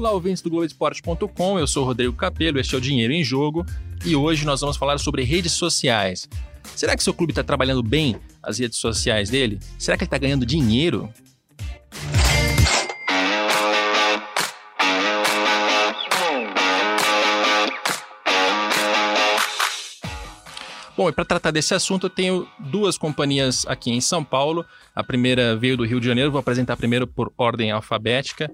Olá, ouvintes do Globoesporte.com, eu sou Rodrigo Capello, este é o Dinheiro em Jogo e hoje nós vamos falar sobre redes sociais. Será que seu clube está trabalhando bem as redes sociais dele? Será que ele está ganhando dinheiro? Bom, e para tratar desse assunto, eu tenho duas companhias aqui em São Paulo. A primeira veio do Rio de Janeiro, vou apresentar primeiro por ordem alfabética.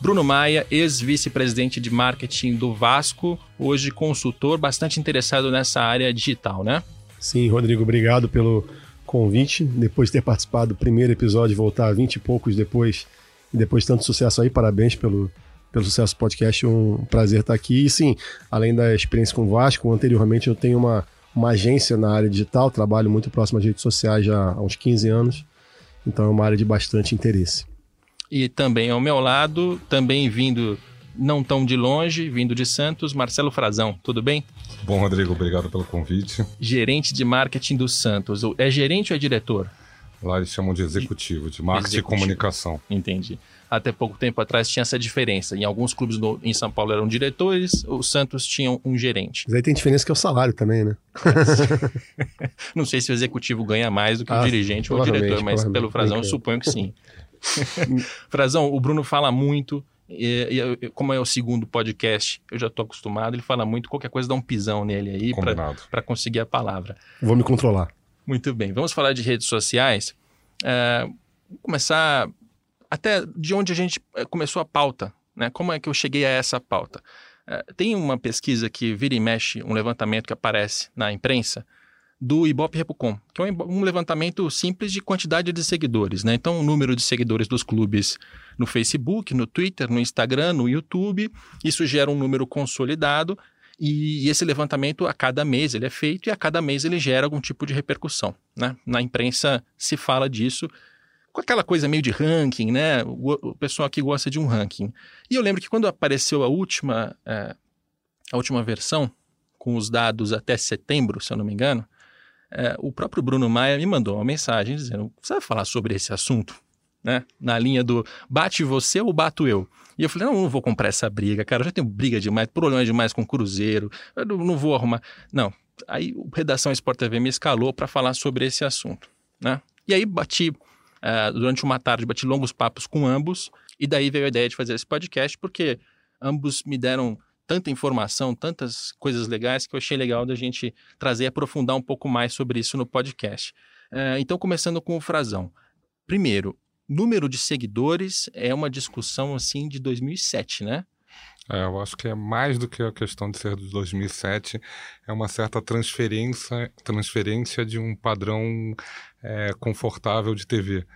Bruno Maia, ex-vice-presidente de marketing do Vasco, hoje consultor, bastante interessado nessa área digital, né? Sim, Rodrigo, obrigado pelo convite. Depois de ter participado do primeiro episódio, voltar 20 e poucos depois, e depois de tanto sucesso aí, parabéns pelo, pelo sucesso podcast, um prazer estar aqui. E sim, além da experiência com o Vasco, anteriormente eu tenho uma uma agência na área digital, trabalho muito próximo às redes sociais já há uns 15 anos, então é uma área de bastante interesse. E também ao meu lado, também vindo não tão de longe, vindo de Santos, Marcelo Frazão, tudo bem? Bom, Rodrigo, obrigado pelo convite. Gerente de marketing do Santos. É gerente ou é diretor? Lá eles chamam de executivo, de marketing executivo. e comunicação. Entendi até pouco tempo atrás tinha essa diferença. Em alguns clubes no, em São Paulo eram diretores, o Santos tinha um gerente. Mas aí tem diferença que é o salário também, né? Não sei se o executivo ganha mais do que ah, o dirigente ou o diretor, mas pelo Frazão eu suponho que sim. Frazão, o Bruno fala muito. E, e, como é o segundo podcast, eu já estou acostumado, ele fala muito, qualquer coisa dá um pisão nele aí para conseguir a palavra. Vou me controlar. Muito bem, vamos falar de redes sociais. É, vou começar até de onde a gente eh, começou a pauta, né? Como é que eu cheguei a essa pauta? É, tem uma pesquisa que vira e mexe, um levantamento que aparece na imprensa, do Ibope Repucom, que é um levantamento simples de quantidade de seguidores, né? Então, o número de seguidores dos clubes no Facebook, no Twitter, no Instagram, no YouTube, isso gera um número consolidado e esse levantamento a cada mês ele é feito e a cada mês ele gera algum tipo de repercussão, né? Na imprensa se fala disso com aquela coisa meio de ranking, né? O, o, pessoal aqui gosta de um ranking. E eu lembro que quando apareceu a última, é, a última versão, com os dados até setembro, se eu não me engano, é, o próprio Bruno Maia me mandou uma mensagem dizendo: você vai falar sobre esse assunto? Né? Na linha do bate você ou bato eu? E eu falei: não, não vou comprar essa briga, cara. Eu já tenho briga demais, problema demais com o Cruzeiro, eu não, vou arrumar. Não. Aí o Redação Sport TV me escalou para falar sobre esse assunto. Né? E aí bati Uh, durante uma tarde bati longos papos com ambos e daí veio a ideia de fazer esse podcast porque ambos me deram tanta informação, tantas coisas legais que eu achei legal da gente trazer e aprofundar um pouco mais sobre isso no podcast. Uh, então, começando com o Frazão. Primeiro, número de seguidores é uma discussão assim de 2007, né? É, eu acho que é mais do que a questão de ser de 2007, é uma certa transferência, transferência de um padrão é, confortável de TV.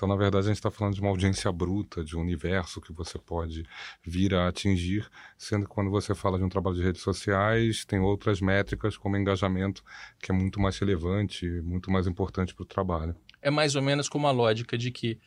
Então, na verdade, a gente está falando de uma audiência bruta, de um universo que você pode vir a atingir, sendo que quando você fala de um trabalho de redes sociais, tem outras métricas, como engajamento, que é muito mais relevante, muito mais importante para o trabalho. É mais ou menos como a lógica de que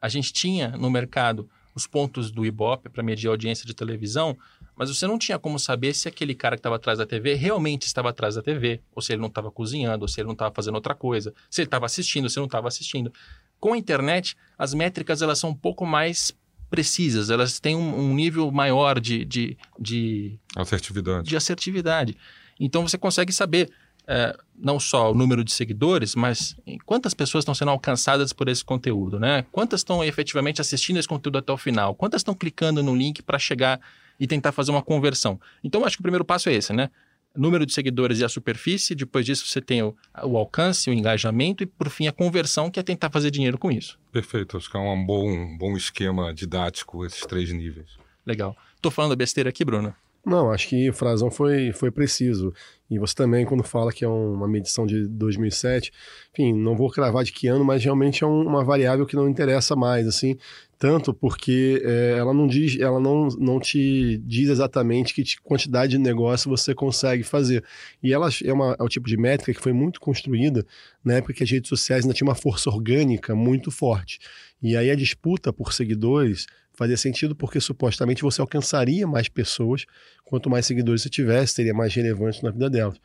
a gente tinha no mercado os pontos do Ibope para medir a audiência de televisão, mas você não tinha como saber se aquele cara que estava atrás da TV realmente estava atrás da TV, ou se ele não estava cozinhando, ou se ele não estava fazendo outra coisa, se ele estava assistindo, se ele não estava assistindo. Com a internet, as métricas elas são um pouco mais precisas, elas têm um, um nível maior de, de, de assertividade. De assertividade. Então você consegue saber é, não só o número de seguidores, mas quantas pessoas estão sendo alcançadas por esse conteúdo, né? Quantas estão efetivamente assistindo esse conteúdo até o final? Quantas estão clicando no link para chegar e tentar fazer uma conversão? Então, acho que o primeiro passo é esse, né? Número de seguidores e a superfície, depois disso você tem o, o alcance, o engajamento e, por fim, a conversão, que é tentar fazer dinheiro com isso. Perfeito, acho que é um bom, um bom esquema didático esses três níveis. Legal. Estou falando besteira aqui, Bruno? Não, acho que o Frazão foi, foi preciso. E você também, quando fala que é uma medição de 2007, enfim, não vou cravar de que ano, mas realmente é um, uma variável que não interessa mais, assim, tanto porque é, ela não diz, ela não, não te diz exatamente que quantidade de negócio você consegue fazer. E ela é, uma, é o tipo de métrica que foi muito construída na época que as redes sociais ainda tinham uma força orgânica muito forte. E aí a disputa por seguidores fazia sentido porque supostamente você alcançaria mais pessoas, quanto mais seguidores você tivesse, seria mais relevante na vida delas.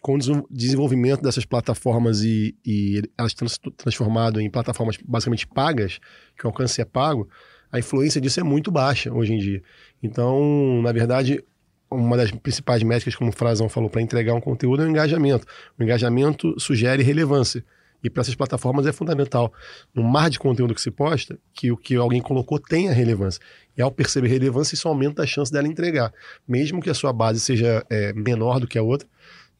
Com o desenvolvimento dessas plataformas e, e elas se transformado em plataformas basicamente pagas, que o alcance é pago, a influência disso é muito baixa hoje em dia. Então, na verdade, uma das principais métricas, como o Frazão falou, para entregar um conteúdo é o engajamento. O engajamento sugere relevância. E para essas plataformas é fundamental, no mar de conteúdo que se posta, que o que alguém colocou tenha relevância. E ao perceber relevância, isso aumenta a chance dela entregar, mesmo que a sua base seja é, menor do que a outra.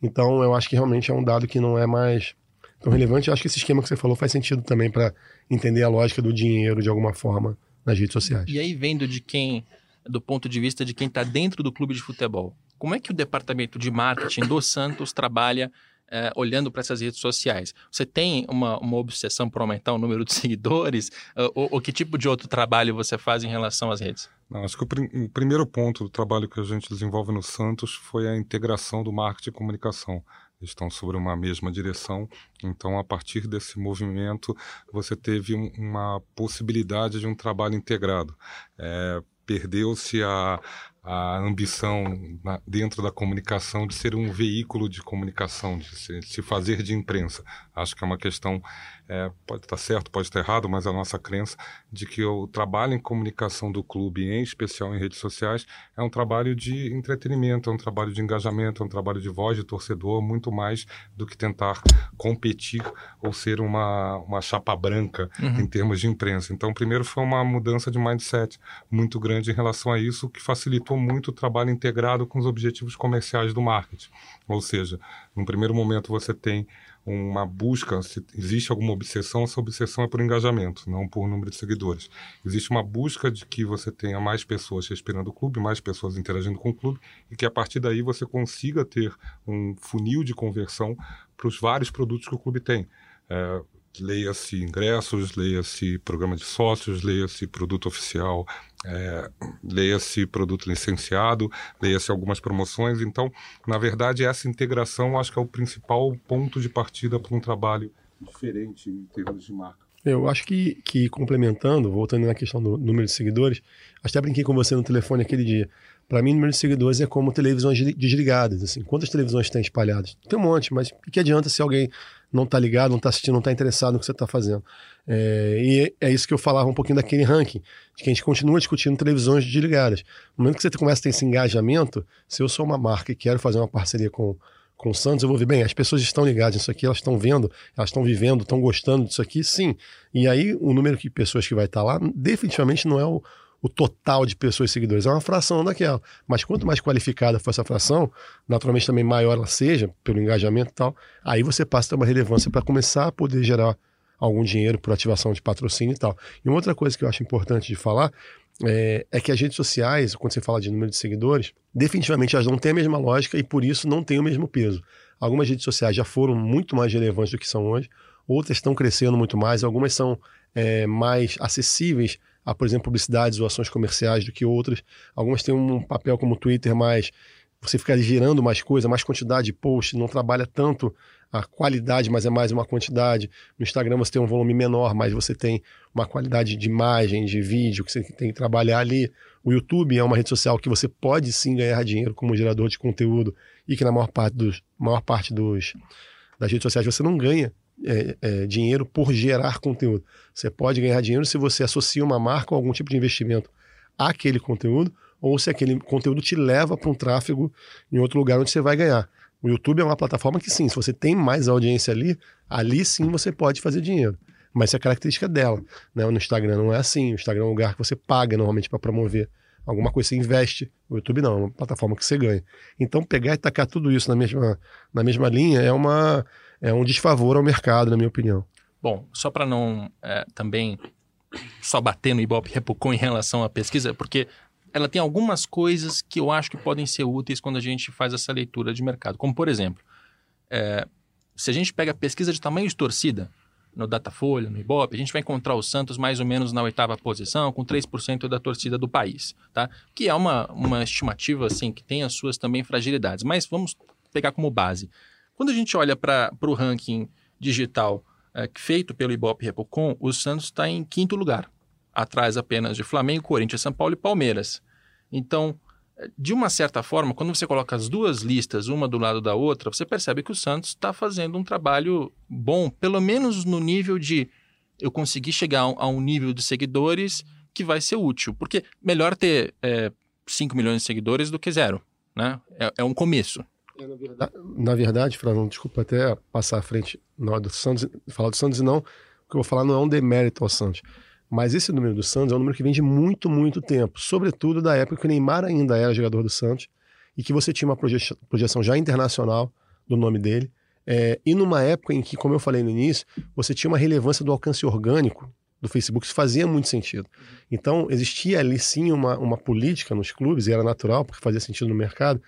Então, eu acho que realmente é um dado que não é mais tão relevante. Eu acho que esse esquema que você falou faz sentido também para entender a lógica do dinheiro de alguma forma nas redes sociais. E aí, vendo de quem, do ponto de vista de quem está dentro do clube de futebol, como é que o departamento de marketing do Santos trabalha é, olhando para essas redes sociais? Você tem uma, uma obsessão por aumentar o número de seguidores? ou, ou, que tipo de outro trabalho você faz em relação às redes? Não, acho que o, prim o, primeiro ponto do trabalho que a gente desenvolve no Santos foi a integração do marketing e comunicação. Estão sobre uma mesma direção, então a partir desse movimento você teve um, uma possibilidade de um trabalho integrado. É, Perdeu-se a, a ambição na, dentro da comunicação de ser um veículo de comunicação, de se, se fazer de imprensa. Acho que é uma questão, é, pode estar certo, pode estar errado, mas a nossa crença de que o trabalho em comunicação do clube, em especial em redes sociais, é um trabalho de entretenimento, é um trabalho de engajamento, é um trabalho de voz de torcedor, muito mais do que tentar competir ou ser uma, uma chapa branca uhum. em termos de imprensa. Então, primeiro foi uma mudança de mindset muito grande em relação a isso, que facilitou muito o trabalho integrado com os objetivos comerciais do marketing. Ou seja, no primeiro momento você tem uma busca, se existe alguma obsessão, essa obsessão é por engajamento, não por número de seguidores. Existe uma busca de que você tenha mais pessoas respirando o clube, mais pessoas interagindo com o clube, e que a partir daí você consiga ter um funil de conversão para os vários produtos que o clube tem. É, leia-se ingressos, leia-se programa de sócios, leia-se produto oficial, é, leia-se produto licenciado, leia-se algumas promoções. Então, na verdade, essa integração acho que é o principal ponto de partida para um trabalho diferente em termos de marca. Eu acho que, que complementando, voltando na questão do número de seguidores, até brinquei com você no telefone aquele dia. Para mim, número de seguidores é como televisões desligadas. Assim, quantas televisões tem espalhadas? Tem um monte, mas que adianta se alguém não está ligado, não está assistindo, não está interessado no que você está fazendo? É, e é isso que eu falava um pouquinho daquele ranking, de que a gente continua discutindo televisões desligadas. No momento que você começa a ter esse engajamento, se eu sou uma marca e quero fazer uma parceria com, com o Santos, eu vou ver, bem, as pessoas estão ligadas nisso aqui, elas estão vendo, elas estão vivendo, estão gostando disso aqui, sim. E aí o número de pessoas que vai estar tá lá definitivamente não é o, o total de pessoas seguidores, é uma fração daquela. Mas quanto mais qualificada for essa fração, naturalmente também maior ela seja, pelo engajamento e tal, aí você passa a ter uma relevância para começar a poder gerar algum dinheiro por ativação de patrocínio e tal. E uma outra coisa que eu acho importante de falar é, é, que as redes sociais, quando você fala de número de seguidores, definitivamente elas não têm a mesma lógica e por isso não têm o mesmo peso. Algumas redes sociais já foram muito mais relevantes do que são hoje, outras estão crescendo muito mais, algumas são é, mais acessíveis a, por exemplo, publicidades ou ações comerciais do que outras. Algumas têm um papel como o Twitter mais você fica gerando mais coisa, mais quantidade de posts, não trabalha tanto a qualidade, mas é mais uma quantidade. No Instagram você tem um volume menor, mas você tem uma qualidade de imagem, de vídeo que você tem que trabalhar ali. O YouTube é uma rede social que você pode sim ganhar dinheiro como gerador de conteúdo e que na maior parte dos, maior parte dos das redes sociais você não ganha é, é, dinheiro por gerar conteúdo. Você pode ganhar dinheiro se você associa uma marca ou algum tipo de investimento àquele conteúdo, ou se aquele conteúdo te leva para um tráfego em outro lugar onde você vai ganhar. O YouTube é uma plataforma que sim, se você tem mais audiência ali, ali sim você pode fazer dinheiro. Mas isso é característica dela. Né? No Instagram não é assim. O Instagram é um lugar que você paga normalmente para promover alguma coisa, você investe. O YouTube não, é uma plataforma que você ganha. Então pegar e tacar tudo isso na mesma, na mesma linha é uma, é um desfavor ao mercado, na minha opinião. Bom, só para não é, também só bater no Ibope Repucon em relação à pesquisa, porque ela tem algumas coisas que eu acho que podem ser úteis quando a gente faz essa leitura de mercado. Como, por exemplo, é, se a gente pega a pesquisa de tamanho de torcida no Datafolha, no Ibope, a gente vai encontrar o Santos mais ou menos na oitava posição, com 3% da torcida do país, tá? Que é uma, uma estimativa, assim, que tem as suas também fragilidades. Mas vamos pegar como base. Quando a gente olha para o ranking digital é, feito pelo Ibope Repocom, o Santos está em quinto lugar, atrás apenas de Flamengo, Corinthians, São Paulo e Palmeiras. Então, é, de uma certa forma, quando você coloca as duas listas, uma do lado da outra, você percebe que o Santos está fazendo um trabalho bom, pelo menos no nível de eu conseguir chegar a um nível de seguidores que vai ser útil. Porque melhor ter é, 5 milhões de seguidores do que zero. Né? É, é um começo. É, na, verdade, na verdade, Frazão, desculpa até passar à frente na hora do Santos, falar do Santos, não. O que eu vou falar não é um demérito ao Santos. Mas esse número do Santos é um número que vem de muito, muito tempo. Sobretudo da época que o Neymar ainda era jogador do Santos e que você tinha uma projeção já internacional do nome dele. É, e numa época em que, como eu falei no início, você tinha uma relevância do alcance orgânico do Facebook, isso fazia muito sentido. Então, existia ali sim uma, uma política nos clubes, e era natural, porque fazia sentido no mercado,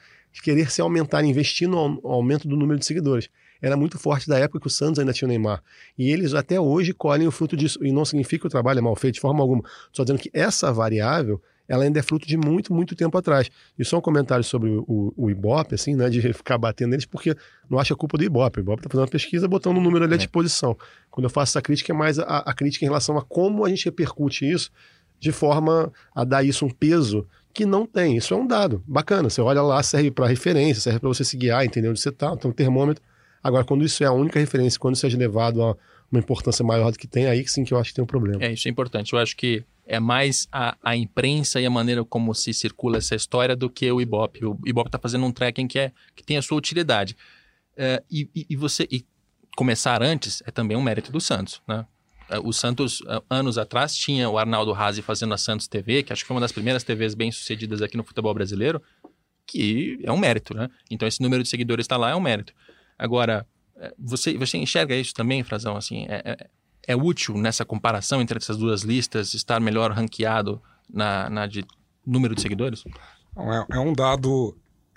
querer se aumentar, investir no aumento do número de seguidores. Era muito forte da época que o Santos ainda tinha o Neymar. E eles até hoje colhem o fruto disso. E não significa que o trabalho é mal feito de forma alguma. Estou dizendo que essa variável ela ainda é fruto de muito, muito tempo atrás. E só um comentário sobre o, o, Ibope, assim, né, de ficar batendo neles, porque não acho a culpa do Ibope. O Ibope está fazendo uma pesquisa botando um número ali à é. disposição. Quando eu faço essa crítica, é mais a, a crítica em relação a como a gente repercute isso de forma a dar isso um peso que não tem. Isso é um dado bacana. Você olha lá, serve para referência, serve para você se guiar, entender onde você está. Então, termômetro. Agora, quando isso é a única referência, quando isso é levado a uma importância maior do que tem, aí sim que eu acho que tem um problema. É, isso é importante. Eu acho que é mais a, a imprensa e a maneira como se circula essa história do que o Ibope. O Ibope está fazendo um tracking que, é, que tem a sua utilidade. É, e, e, você e começar antes é também um mérito do Santos, né? É, o Santos, é, anos atrás, tinha o Arnaldo Razi fazendo a Santos TV, que acho que foi uma das primeiras TVs bem sucedidas aqui no futebol brasileiro, que é um mérito, né? Então, esse número de seguidores está lá, é um mérito. Agora, é, você, você enxerga isso também, Frazão? Assim, é, é, é útil nessa comparação entre essas duas listas estar melhor ranqueado na, na de número de seguidores? É, é um dado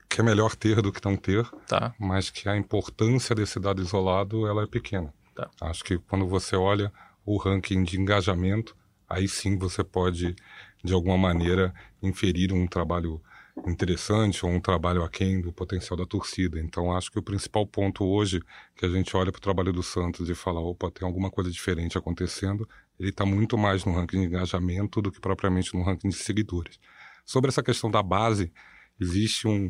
que é melhor ter do que não ter, tá. mas que a importância desse dado isolado ela é pequena. Tá. Acho que quando você olha o ranking de engajamento, aí sim você pode, de alguma maneira, inferir um trabalho interessante ou um trabalho aquém do potencial da torcida. Então, acho que o principal ponto hoje que a gente olha para o trabalho do Santos e fala, opa, tem alguma coisa diferente acontecendo, ele está muito mais no ranking de engajamento do que propriamente no ranking de seguidores. Sobre essa questão da base, existe um.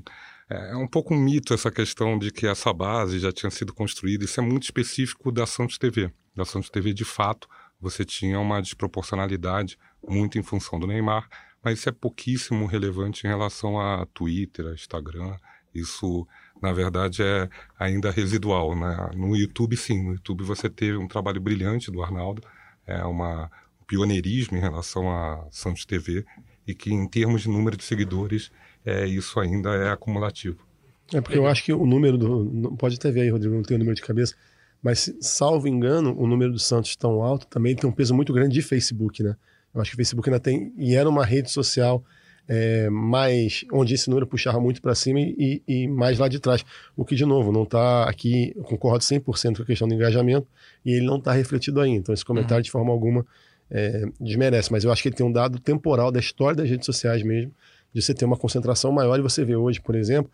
É, é um pouco um mito essa questão de que essa base já tinha sido construída. Isso é muito específico da Santos TV. Da Santos TV, de fato, você tinha uma desproporcionalidade muito em função do Neymar mas isso é pouquíssimo relevante em relação a Twitter, a Instagram. Isso, na verdade, é ainda residual. Né? No YouTube, sim. No YouTube você teve um trabalho brilhante do Arnaldo, é uma, um pioneirismo em relação a Santos TV, e que, em termos de número de seguidores, é, isso ainda é acumulativo. É porque eu acho que o número do. Pode até ver aí, Rodrigo, não tem o número de cabeça, mas, salvo engano, o número do Santos tão alto também tem um peso muito grande de Facebook, né? Eu acho que o Facebook ainda tem, e era uma rede social é, mais, onde esse número puxava muito para cima e, e, mais lá de trás. O que, de novo, não está aqui, eu concordo 100% com a questão do engajamento, e ele não está refletido aí. Então, esse comentário, uhum. de forma alguma, é, desmerece. Mas eu acho que ele tem um dado temporal da história das redes sociais mesmo, de você ter uma concentração maior. E você vê hoje, por exemplo,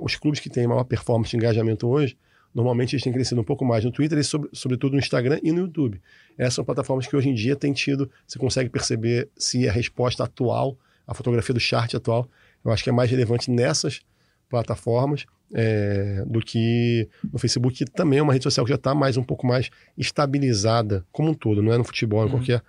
os clubes que têm maior performance de engajamento hoje, Normalmente eles têm crescido um pouco mais no Twitter e sobre, sobretudo no Instagram e no YouTube. Essas são plataformas que hoje em dia têm tido, você consegue perceber se a resposta atual, a fotografia do chart atual, eu acho que é mais relevante nessas plataformas é, do que no Facebook, que também é uma rede social que já está mais um pouco mais estabilizada como um todo, não é no futebol, em uhum. qualquer,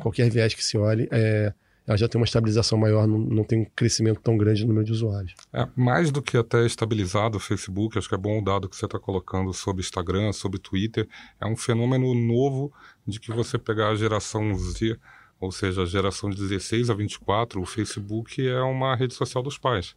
qualquer viés que se olhe. É, ela já tem uma estabilização maior, não, não tem um crescimento tão grande no número de usuários. É, mais do que até estabilizado o Facebook, acho que é bom o dado que você está colocando sobre Instagram, sobre Twitter, é um fenômeno novo de que você pegar a geração Z, ou seja, a geração de 16 a 24, o Facebook é uma rede social dos pais.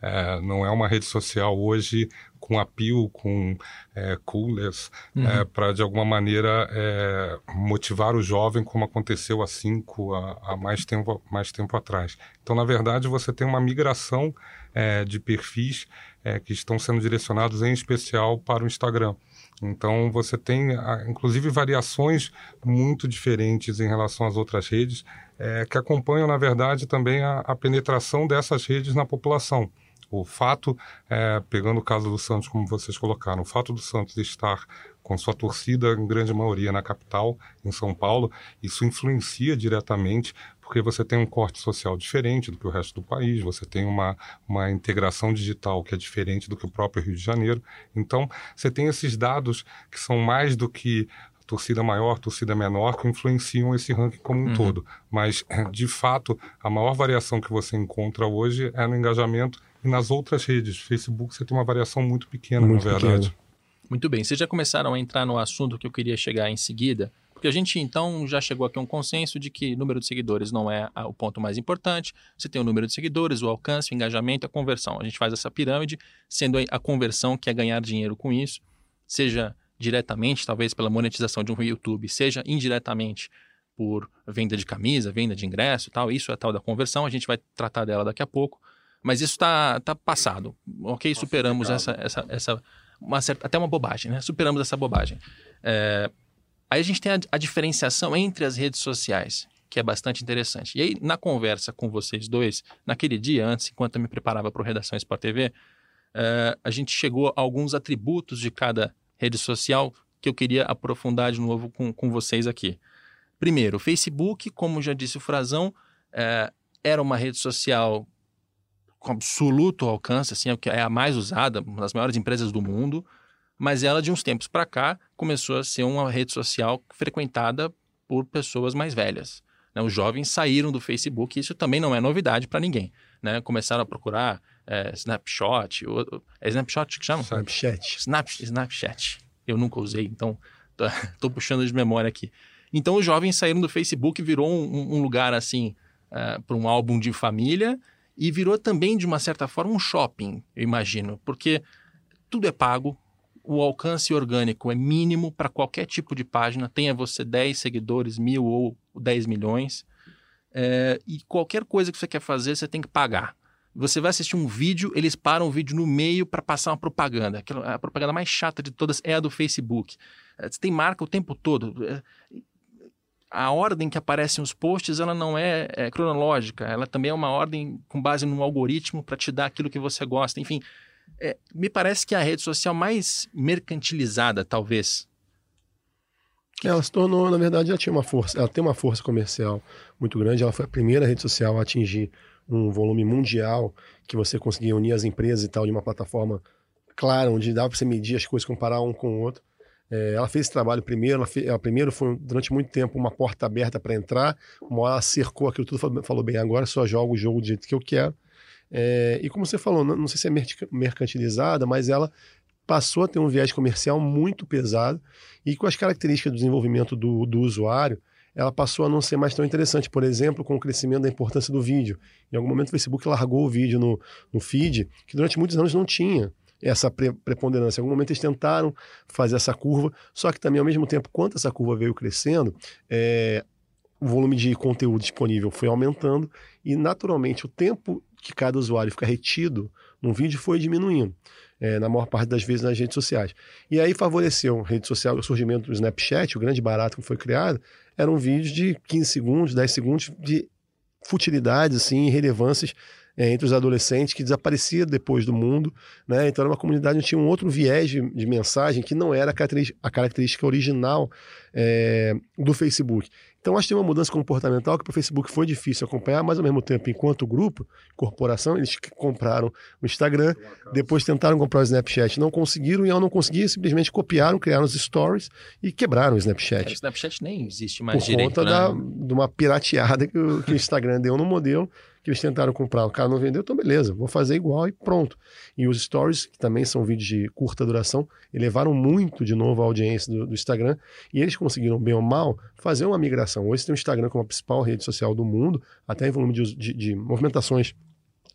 É, não é uma rede social hoje com apio, com é, coolness, uhum. é, para de alguma maneira é, motivar o jovem, como aconteceu há cinco, a, a, mais, tempo, mais tempo atrás. Então, na verdade, você tem uma migração é, de perfis é, que estão sendo direcionados em especial para o Instagram. Então, você tem, inclusive, variações muito diferentes em relação às outras redes, é, que acompanham, na verdade, também a, a, penetração dessas redes na população. O fato, é, pegando o caso do Santos, como vocês colocaram, o fato do Santos estar com sua torcida, em grande maioria, na capital, em São Paulo, isso influencia diretamente, porque você tem um corte social diferente do que o resto do país, você tem uma, uma integração digital que é diferente do que o próprio Rio de Janeiro. Então, você tem esses dados que são mais do que torcida maior, torcida menor, que influenciam esse ranking como um uhum. todo. Mas, de fato, a maior variação que você encontra hoje é no engajamento e nas outras redes. Facebook você tem uma variação muito pequena, muito na verdade. Pequeno. Muito bem, vocês já começaram a entrar no assunto que eu queria chegar em seguida, porque a gente então já chegou aqui a um consenso de que número de seguidores não é o ponto mais importante. Você tem o número de seguidores, o alcance, o engajamento, a conversão. A gente faz essa pirâmide, sendo a conversão que é ganhar dinheiro com isso, seja diretamente, talvez pela monetização de um YouTube, seja indiretamente por venda de camisa, venda de ingresso tal. Isso é tal da conversão, a gente vai tratar dela daqui a pouco. Mas isso está tá passado, ok? Superamos essa, essa, essa uma certa, até uma bobagem, né? Superamos essa bobagem. É, aí a gente tem a, a, diferenciação entre as redes sociais, que é bastante interessante. E aí, na conversa com vocês dois, naquele dia antes, enquanto eu me preparava para o Redação Sport TV, é, a gente chegou a alguns atributos de cada rede social que eu queria aprofundar de novo com, com vocês aqui. Primeiro, o Facebook, como já disse o Frazão, é, era uma rede social com absoluto alcance, assim, é, é a mais usada, uma das maiores empresas do mundo, mas ela, de uns tempos para cá, começou a ser uma rede social frequentada por pessoas mais velhas. Né? Os jovens saíram do Facebook, e isso também não é novidade para ninguém. Né? Começaram a procurar é, Snapshot, ou, é Snapshot que chama? Snapchat. Snap, Snapchat. Eu nunca usei, então estou puxando de memória aqui. Então os jovens saíram do Facebook, virou um, um lugar assim uh, para um álbum de família e virou também de uma certa forma um shopping, eu imagino, porque tudo é pago, o alcance orgânico é mínimo para qualquer tipo de página, tenha você 10 seguidores, mil ou 10 milhões, é, e qualquer coisa que você quer fazer você tem que pagar. Você vai assistir um vídeo, eles param o vídeo no meio para passar uma propaganda. A propaganda mais chata de todas é a do Facebook. É, você tem marca o tempo todo. A ordem que aparecem os posts ela não é, é cronológica, ela também é uma ordem com base num algoritmo para te dar aquilo que você gosta. Enfim, é, me parece que é a rede social mais mercantilizada, talvez. Ela se tornou, na verdade, ela tinha uma força, ela tem uma força comercial muito grande. Ela foi a primeira rede social a atingir um volume mundial que você conseguia unir as empresas e tal de uma plataforma clara, onde dava para você medir as coisas, comparar um com o outro. É, ela fez esse trabalho primeiro, ela, fez, ela primeiro foi durante muito tempo uma porta aberta para entrar, uma hora ela cercou aquilo tudo, falou, falou, bem, agora só jogo o jogo do jeito que eu quero. É, e como você falou, não, não sei se é mercantilizada, mas ela passou a ter um viés comercial muito pesado e com as características do desenvolvimento do, do usuário, ela passou a não ser mais tão interessante. Por exemplo, com o crescimento da importância do vídeo. Em algum momento o Facebook largou o vídeo no, no feed, que durante muitos anos não tinha essa pre preponderância. Em algum momento eles tentaram fazer essa curva, só que também, ao mesmo tempo, quanto essa curva veio crescendo, é, o volume de conteúdo disponível foi aumentando e, naturalmente, o tempo que cada usuário fica retido num vídeo foi diminuindo é, na maior parte das vezes nas redes sociais. E aí favoreceu a rede social, o surgimento do Snapchat, o grande barato que foi criado, eram vídeos de 15 segundos, 10 segundos de futilidades, assim, relevâncias é, entre os adolescentes que desaparecia depois do mundo, né? Então era uma comunidade onde tinha um outro viés de, de mensagem que não era a característica, original é, do Facebook. Então, acho que tem uma mudança comportamental que para o Facebook foi difícil acompanhar, mas ao mesmo tempo, enquanto grupo, corporação, eles compraram o Instagram, depois tentaram comprar o Snapchat, não conseguiram, e ao não conseguir, simplesmente copiaram, criaram os stories e quebraram o Snapchat. O Snapchat nem existe mais Por direito, conta né? da, de uma pirateada que o, que o Instagram deu no modelo que eles tentaram comprar, o cara não vendeu, então beleza, vou fazer igual e pronto. E os stories, que também são vídeos de curta duração, elevaram muito de novo a audiência do, do Instagram e eles conseguiram, bem ou mal, fazer uma migração. Hoje tem o Instagram como a principal rede social do mundo, até em volume de, de, de movimentações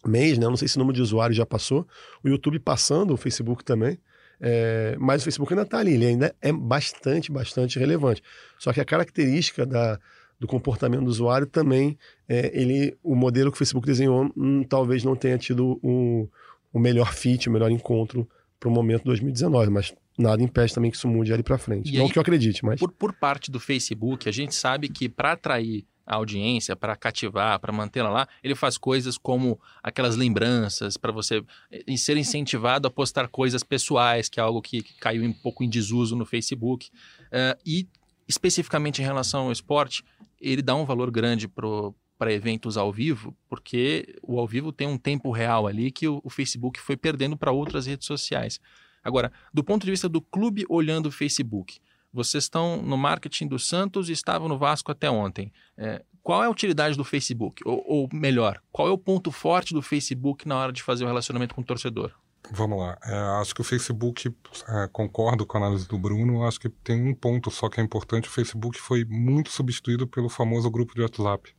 mês, né? Eu não sei se o número de usuários já passou, o YouTube passando, o Facebook também. É, mas o Facebook ainda está ali, ele ainda é bastante, bastante relevante. Só que a característica da, do comportamento do usuário também, é, ele, o modelo que o Facebook desenhou hum, talvez não tenha tido o, o melhor fit, o melhor encontro para o momento 2019, mas nada impede também que isso mude ali para frente. E não aí, que eu acredite, mas... Por, por parte do Facebook, a gente sabe que para atrair a audiência, para cativar, para mantê-la lá, ele faz coisas como aquelas lembranças, para você ser incentivado a postar coisas pessoais, que é algo que, que caiu um pouco em desuso no Facebook. Uh, e especificamente em relação ao esporte, ele dá um valor grande para eventos ao vivo, porque o ao vivo tem um tempo real ali que o, o Facebook foi perdendo para outras redes sociais. Agora, do ponto de vista do clube olhando o Facebook, vocês estão no marketing do Santos e estavam no Vasco até ontem. É, qual é a utilidade do Facebook? Ou, ou, melhor, qual é o ponto forte do Facebook na hora de fazer o relacionamento com o torcedor? Vamos lá. É, acho que o Facebook, é, concordo com a análise do Bruno, acho que tem um ponto só que é importante. O Facebook foi muito substituído pelo famoso grupo de WhatsApp.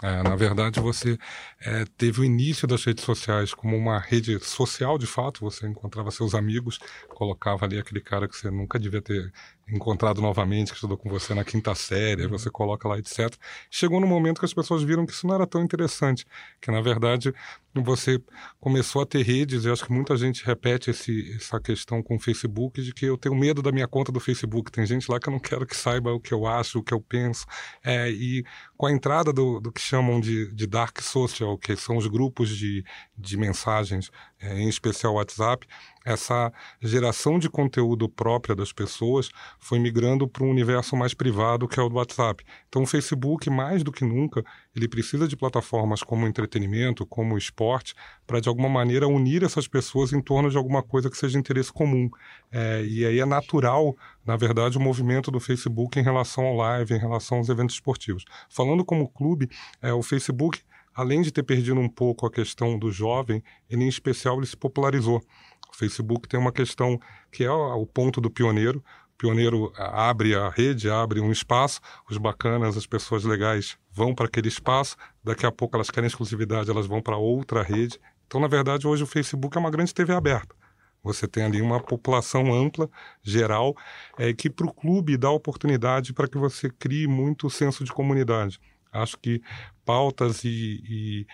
É, na verdade, você é, teve o início das redes sociais como uma rede social, de fato. Você encontrava seus amigos, colocava ali aquele cara que você nunca devia ter encontrado novamente, que estudou com você na quinta série, você coloca lá, etc. Chegou no momento que as pessoas viram que isso não era tão interessante, que na verdade você começou a ter redes, e acho que muita gente repete esse, essa questão com o Facebook, de que eu tenho medo da minha conta do Facebook. Tem gente lá que eu não quero que saiba o que eu acho, o que eu penso. É, e com a entrada do, do que chamam de, de dark social, que são os grupos de, de mensagens, em especial o WhatsApp, essa geração de conteúdo própria das pessoas foi migrando para um universo mais privado que é o do WhatsApp. Então o Facebook, mais do que nunca, ele precisa de plataformas como entretenimento, como esporte, para de alguma maneira unir essas pessoas em torno de alguma coisa que seja interesse comum. É, e aí é natural, na verdade, o movimento do Facebook em relação ao live, em relação aos eventos esportivos. Falando como clube, é, o Facebook além de ter perdido um pouco a questão do jovem, ele em especial ele se popularizou. O Facebook tem uma questão que é o ponto do pioneiro. O pioneiro abre a rede, abre um espaço, os bacanas, as pessoas legais vão para aquele espaço, daqui a pouco elas querem exclusividade, elas vão para outra rede. Então, na verdade, hoje o Facebook é uma grande TV aberta. Você tem ali uma população ampla, geral, é, que para o clube dá oportunidade para que você crie muito senso de comunidade. Acho que pautas e, e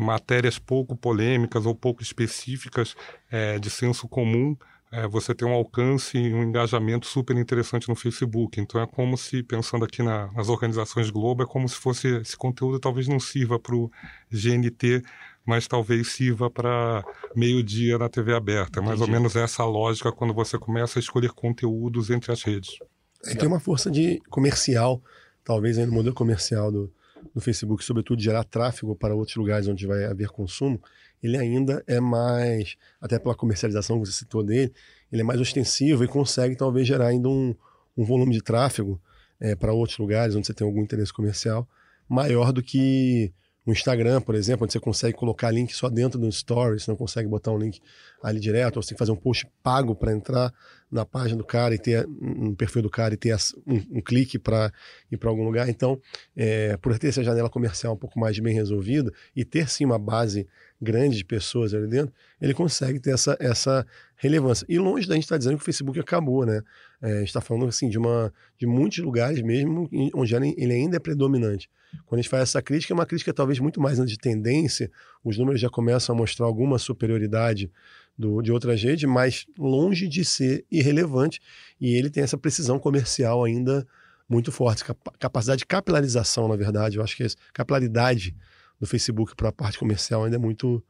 matérias pouco polêmicas ou pouco específicas é, de senso comum, é, você tem um alcance e um engajamento super interessante no Facebook. Então é como se, pensando aqui na, nas organizações Globo, é como se fosse esse conteúdo talvez não sirva para o GNT, mas talvez sirva para meio-dia na TV aberta. É mais ou menos essa lógica quando você começa a escolher conteúdos entre as redes. É, tem uma força de comercial, talvez no modelo comercial do, no Facebook, sobretudo gerar tráfego para outros lugares onde vai haver consumo, ele ainda é mais, até pela comercialização que você citou dele, ele é mais ostensivo e consegue talvez gerar ainda um, um volume de tráfego é, para outros lugares onde você tem algum interesse comercial maior do que no Instagram, por exemplo, onde você consegue colocar link só dentro do Stories, você não consegue botar um link ali direto, ou você tem que fazer um post pago para entrar na página do cara e ter no perfil do cara e ter um, um clique para ir para algum lugar. Então, é, por ter essa janela comercial um pouco mais bem resolvida e ter sim uma base grande de pessoas ali dentro, ele consegue ter essa, essa relevância. E longe da gente estar tá dizendo que o Facebook acabou, né? É, a gente está falando assim de, uma, de muitos lugares mesmo onde ele ainda é predominante. Quando a gente faz essa crítica, é uma crítica talvez muito mais de tendência, os números já começam a mostrar alguma superioridade do, de outras redes, mas longe de ser irrelevante, e ele tem essa precisão comercial ainda muito forte, capacidade de capilarização, na verdade, eu acho que é capilaridade do Facebook para a parte comercial ainda é muito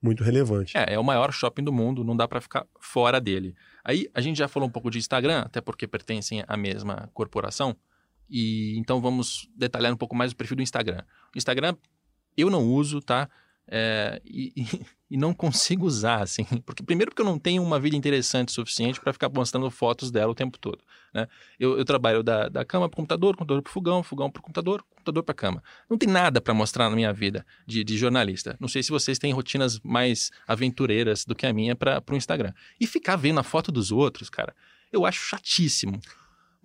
muito relevante. É, é o maior shopping do mundo, não dá para ficar fora dele. Aí a gente já falou um pouco de Instagram, até porque pertencem à mesma corporação. E então vamos detalhar um pouco mais o perfil do Instagram. O Instagram eu não uso, tá? É, e, e, não consigo usar, assim. Porque, primeiro, porque eu não tenho uma vida interessante o suficiente para ficar mostrando fotos dela o tempo todo. Né? Eu, eu trabalho da, da cama para computador, computador para fogão, fogão para computador, computador para cama. Não tem nada para mostrar na minha vida de, de, jornalista. Não sei se vocês têm rotinas mais aventureiras do que a minha para o Instagram. E ficar vendo a foto dos outros, cara, eu acho chatíssimo.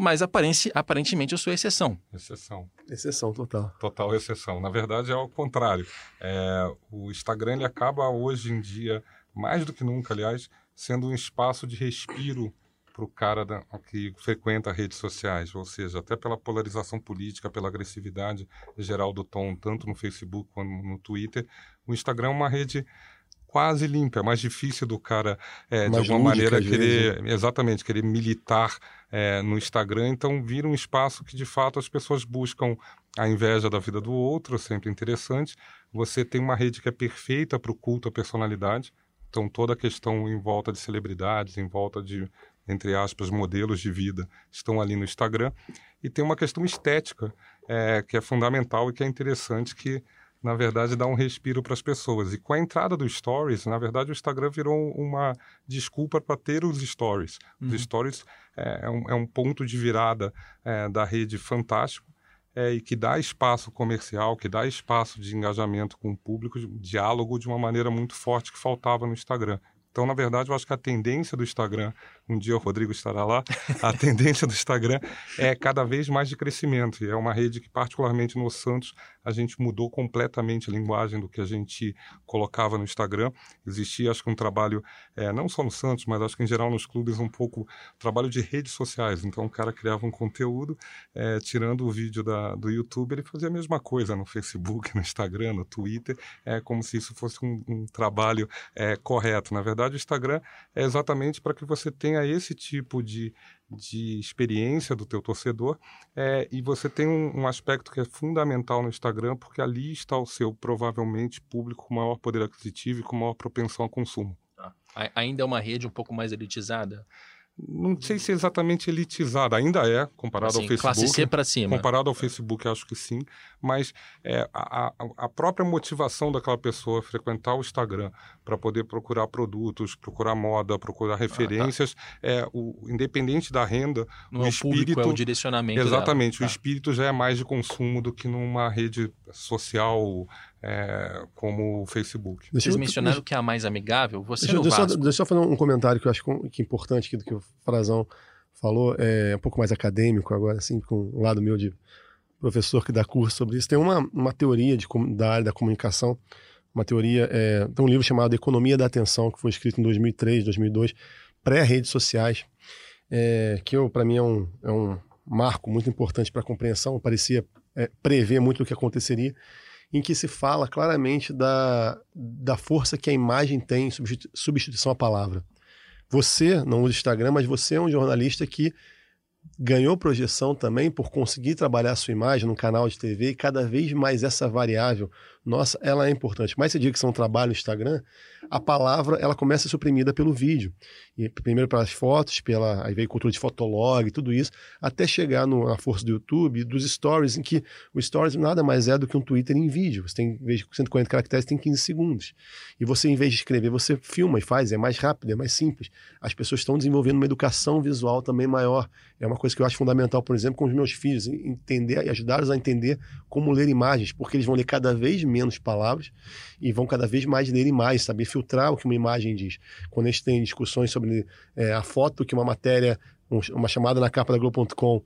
Mas aparente, aparentemente eu sou exceção. Exceção. Exceção total. Total exceção. Na verdade é ao contrário. É, o Instagram ele acaba hoje em dia, mais do que nunca, aliás, sendo um espaço de respiro para o cara da, que frequenta redes sociais, ou seja, até pela polarização política, pela agressividade geral do tom, tanto no Facebook quanto no Twitter, o Instagram é uma rede quase limpa, é mais difícil do cara, é, de alguma maneira, querer, vezes. Né? exatamente, querer militar é, no Instagram, então vira um espaço que de fato as pessoas buscam a inveja da vida do outro, sempre interessante. Você tem uma rede que é perfeita para o culto à personalidade, então toda a questão em volta de celebridades, em volta de, entre aspas, modelos de vida, estão ali no Instagram. E tem uma questão estética é, que é fundamental e que é interessante, que na verdade, dar um respiro para as pessoas. E com a entrada do Stories, na verdade, o Instagram virou uma desculpa para ter os Stories. Uhum. Os Stories é, é, um, é, um, ponto de virada é, da rede fantástico. É, e que dá espaço comercial, que dá espaço de engajamento com o público, diálogo de uma maneira muito forte que faltava no Instagram. Então, na verdade, eu acho que a tendência do Instagram, um dia o Rodrigo estará lá, a tendência do Instagram é cada vez mais de crescimento. E é uma rede que, particularmente no Santos, a gente mudou completamente a linguagem do que a gente colocava no Instagram. Existia, acho que, um trabalho, é, não só no Santos, mas acho que em geral nos clubes, um pouco trabalho de redes sociais. Então, o cara criava um conteúdo, é, tirando o vídeo da, do YouTube, ele fazia a mesma coisa no Facebook, no Instagram, no Twitter, é como se isso fosse um, um trabalho é, correto. Na verdade, o Instagram é exatamente para que você tenha esse tipo de, de experiência do teu torcedor é, e você tem um, um, aspecto que é fundamental no Instagram porque ali está o seu provavelmente público com maior poder aquisitivo e com maior propensão ao consumo. Ah, ainda é uma rede um pouco mais elitizada? Não sei se é exatamente elitizada, ainda é, comparado assim, ao Facebook. Classe C para cima. Comparado ao Facebook, acho que sim. Mas é, a, a, própria motivação daquela pessoa frequentar o Instagram para poder procurar produtos, procurar moda, procurar referências, ah, tá. é, o, independente da renda, não o é espírito. Público, é o direcionamento. Exatamente, dela. o tá. espírito já é mais de consumo do que numa rede social é, como o Facebook. Deixa Vocês eu, mencionaram deixa, que é a mais amigável. Você deixa, deixa, deixa eu só fazer um comentário que eu acho que é importante aqui do que o Frazão falou, é um pouco mais acadêmico agora, assim, com um lado meu de professor que dá curso sobre isso. Tem uma, uma teoria de, da área da comunicação, uma teoria, é, tem um livro chamado Economia da Atenção, que foi escrito em 2003, 2002, pré-redes sociais, é, que para mim é um, é um marco muito importante para a compreensão, parecia é, prever muito do que aconteceria em que se fala claramente da, da força que a imagem tem em substituição à palavra. Você não usa Instagram, mas você é um jornalista que ganhou projeção também por conseguir trabalhar a sua imagem no canal de TV e cada vez mais essa variável, nossa, ela é importante. Mas você diz que são um trabalho no Instagram, a palavra ela começa a ser suprimida pelo vídeo. E primeiro pelas fotos, pela aí veio cultura de fotolog, tudo isso, até chegar no, na força do YouTube, dos stories, em que o stories nada mais é do que um Twitter em vídeo. Você tem, em vez de 140 caracteres, tem 15 segundos. E você, em vez de escrever, você filma e faz, é mais rápido, é mais simples. As pessoas estão desenvolvendo uma educação visual também maior. É uma coisa que eu acho fundamental, por exemplo, com os meus filhos, entender e ajudá-los a entender como ler imagens, porque eles vão ler cada vez menos palavras e vão cada vez mais ler mais, saber filtrar o que uma imagem diz. Quando a gente tem discussões sobre é, a foto que uma matéria, uma chamada na capa da Globo.com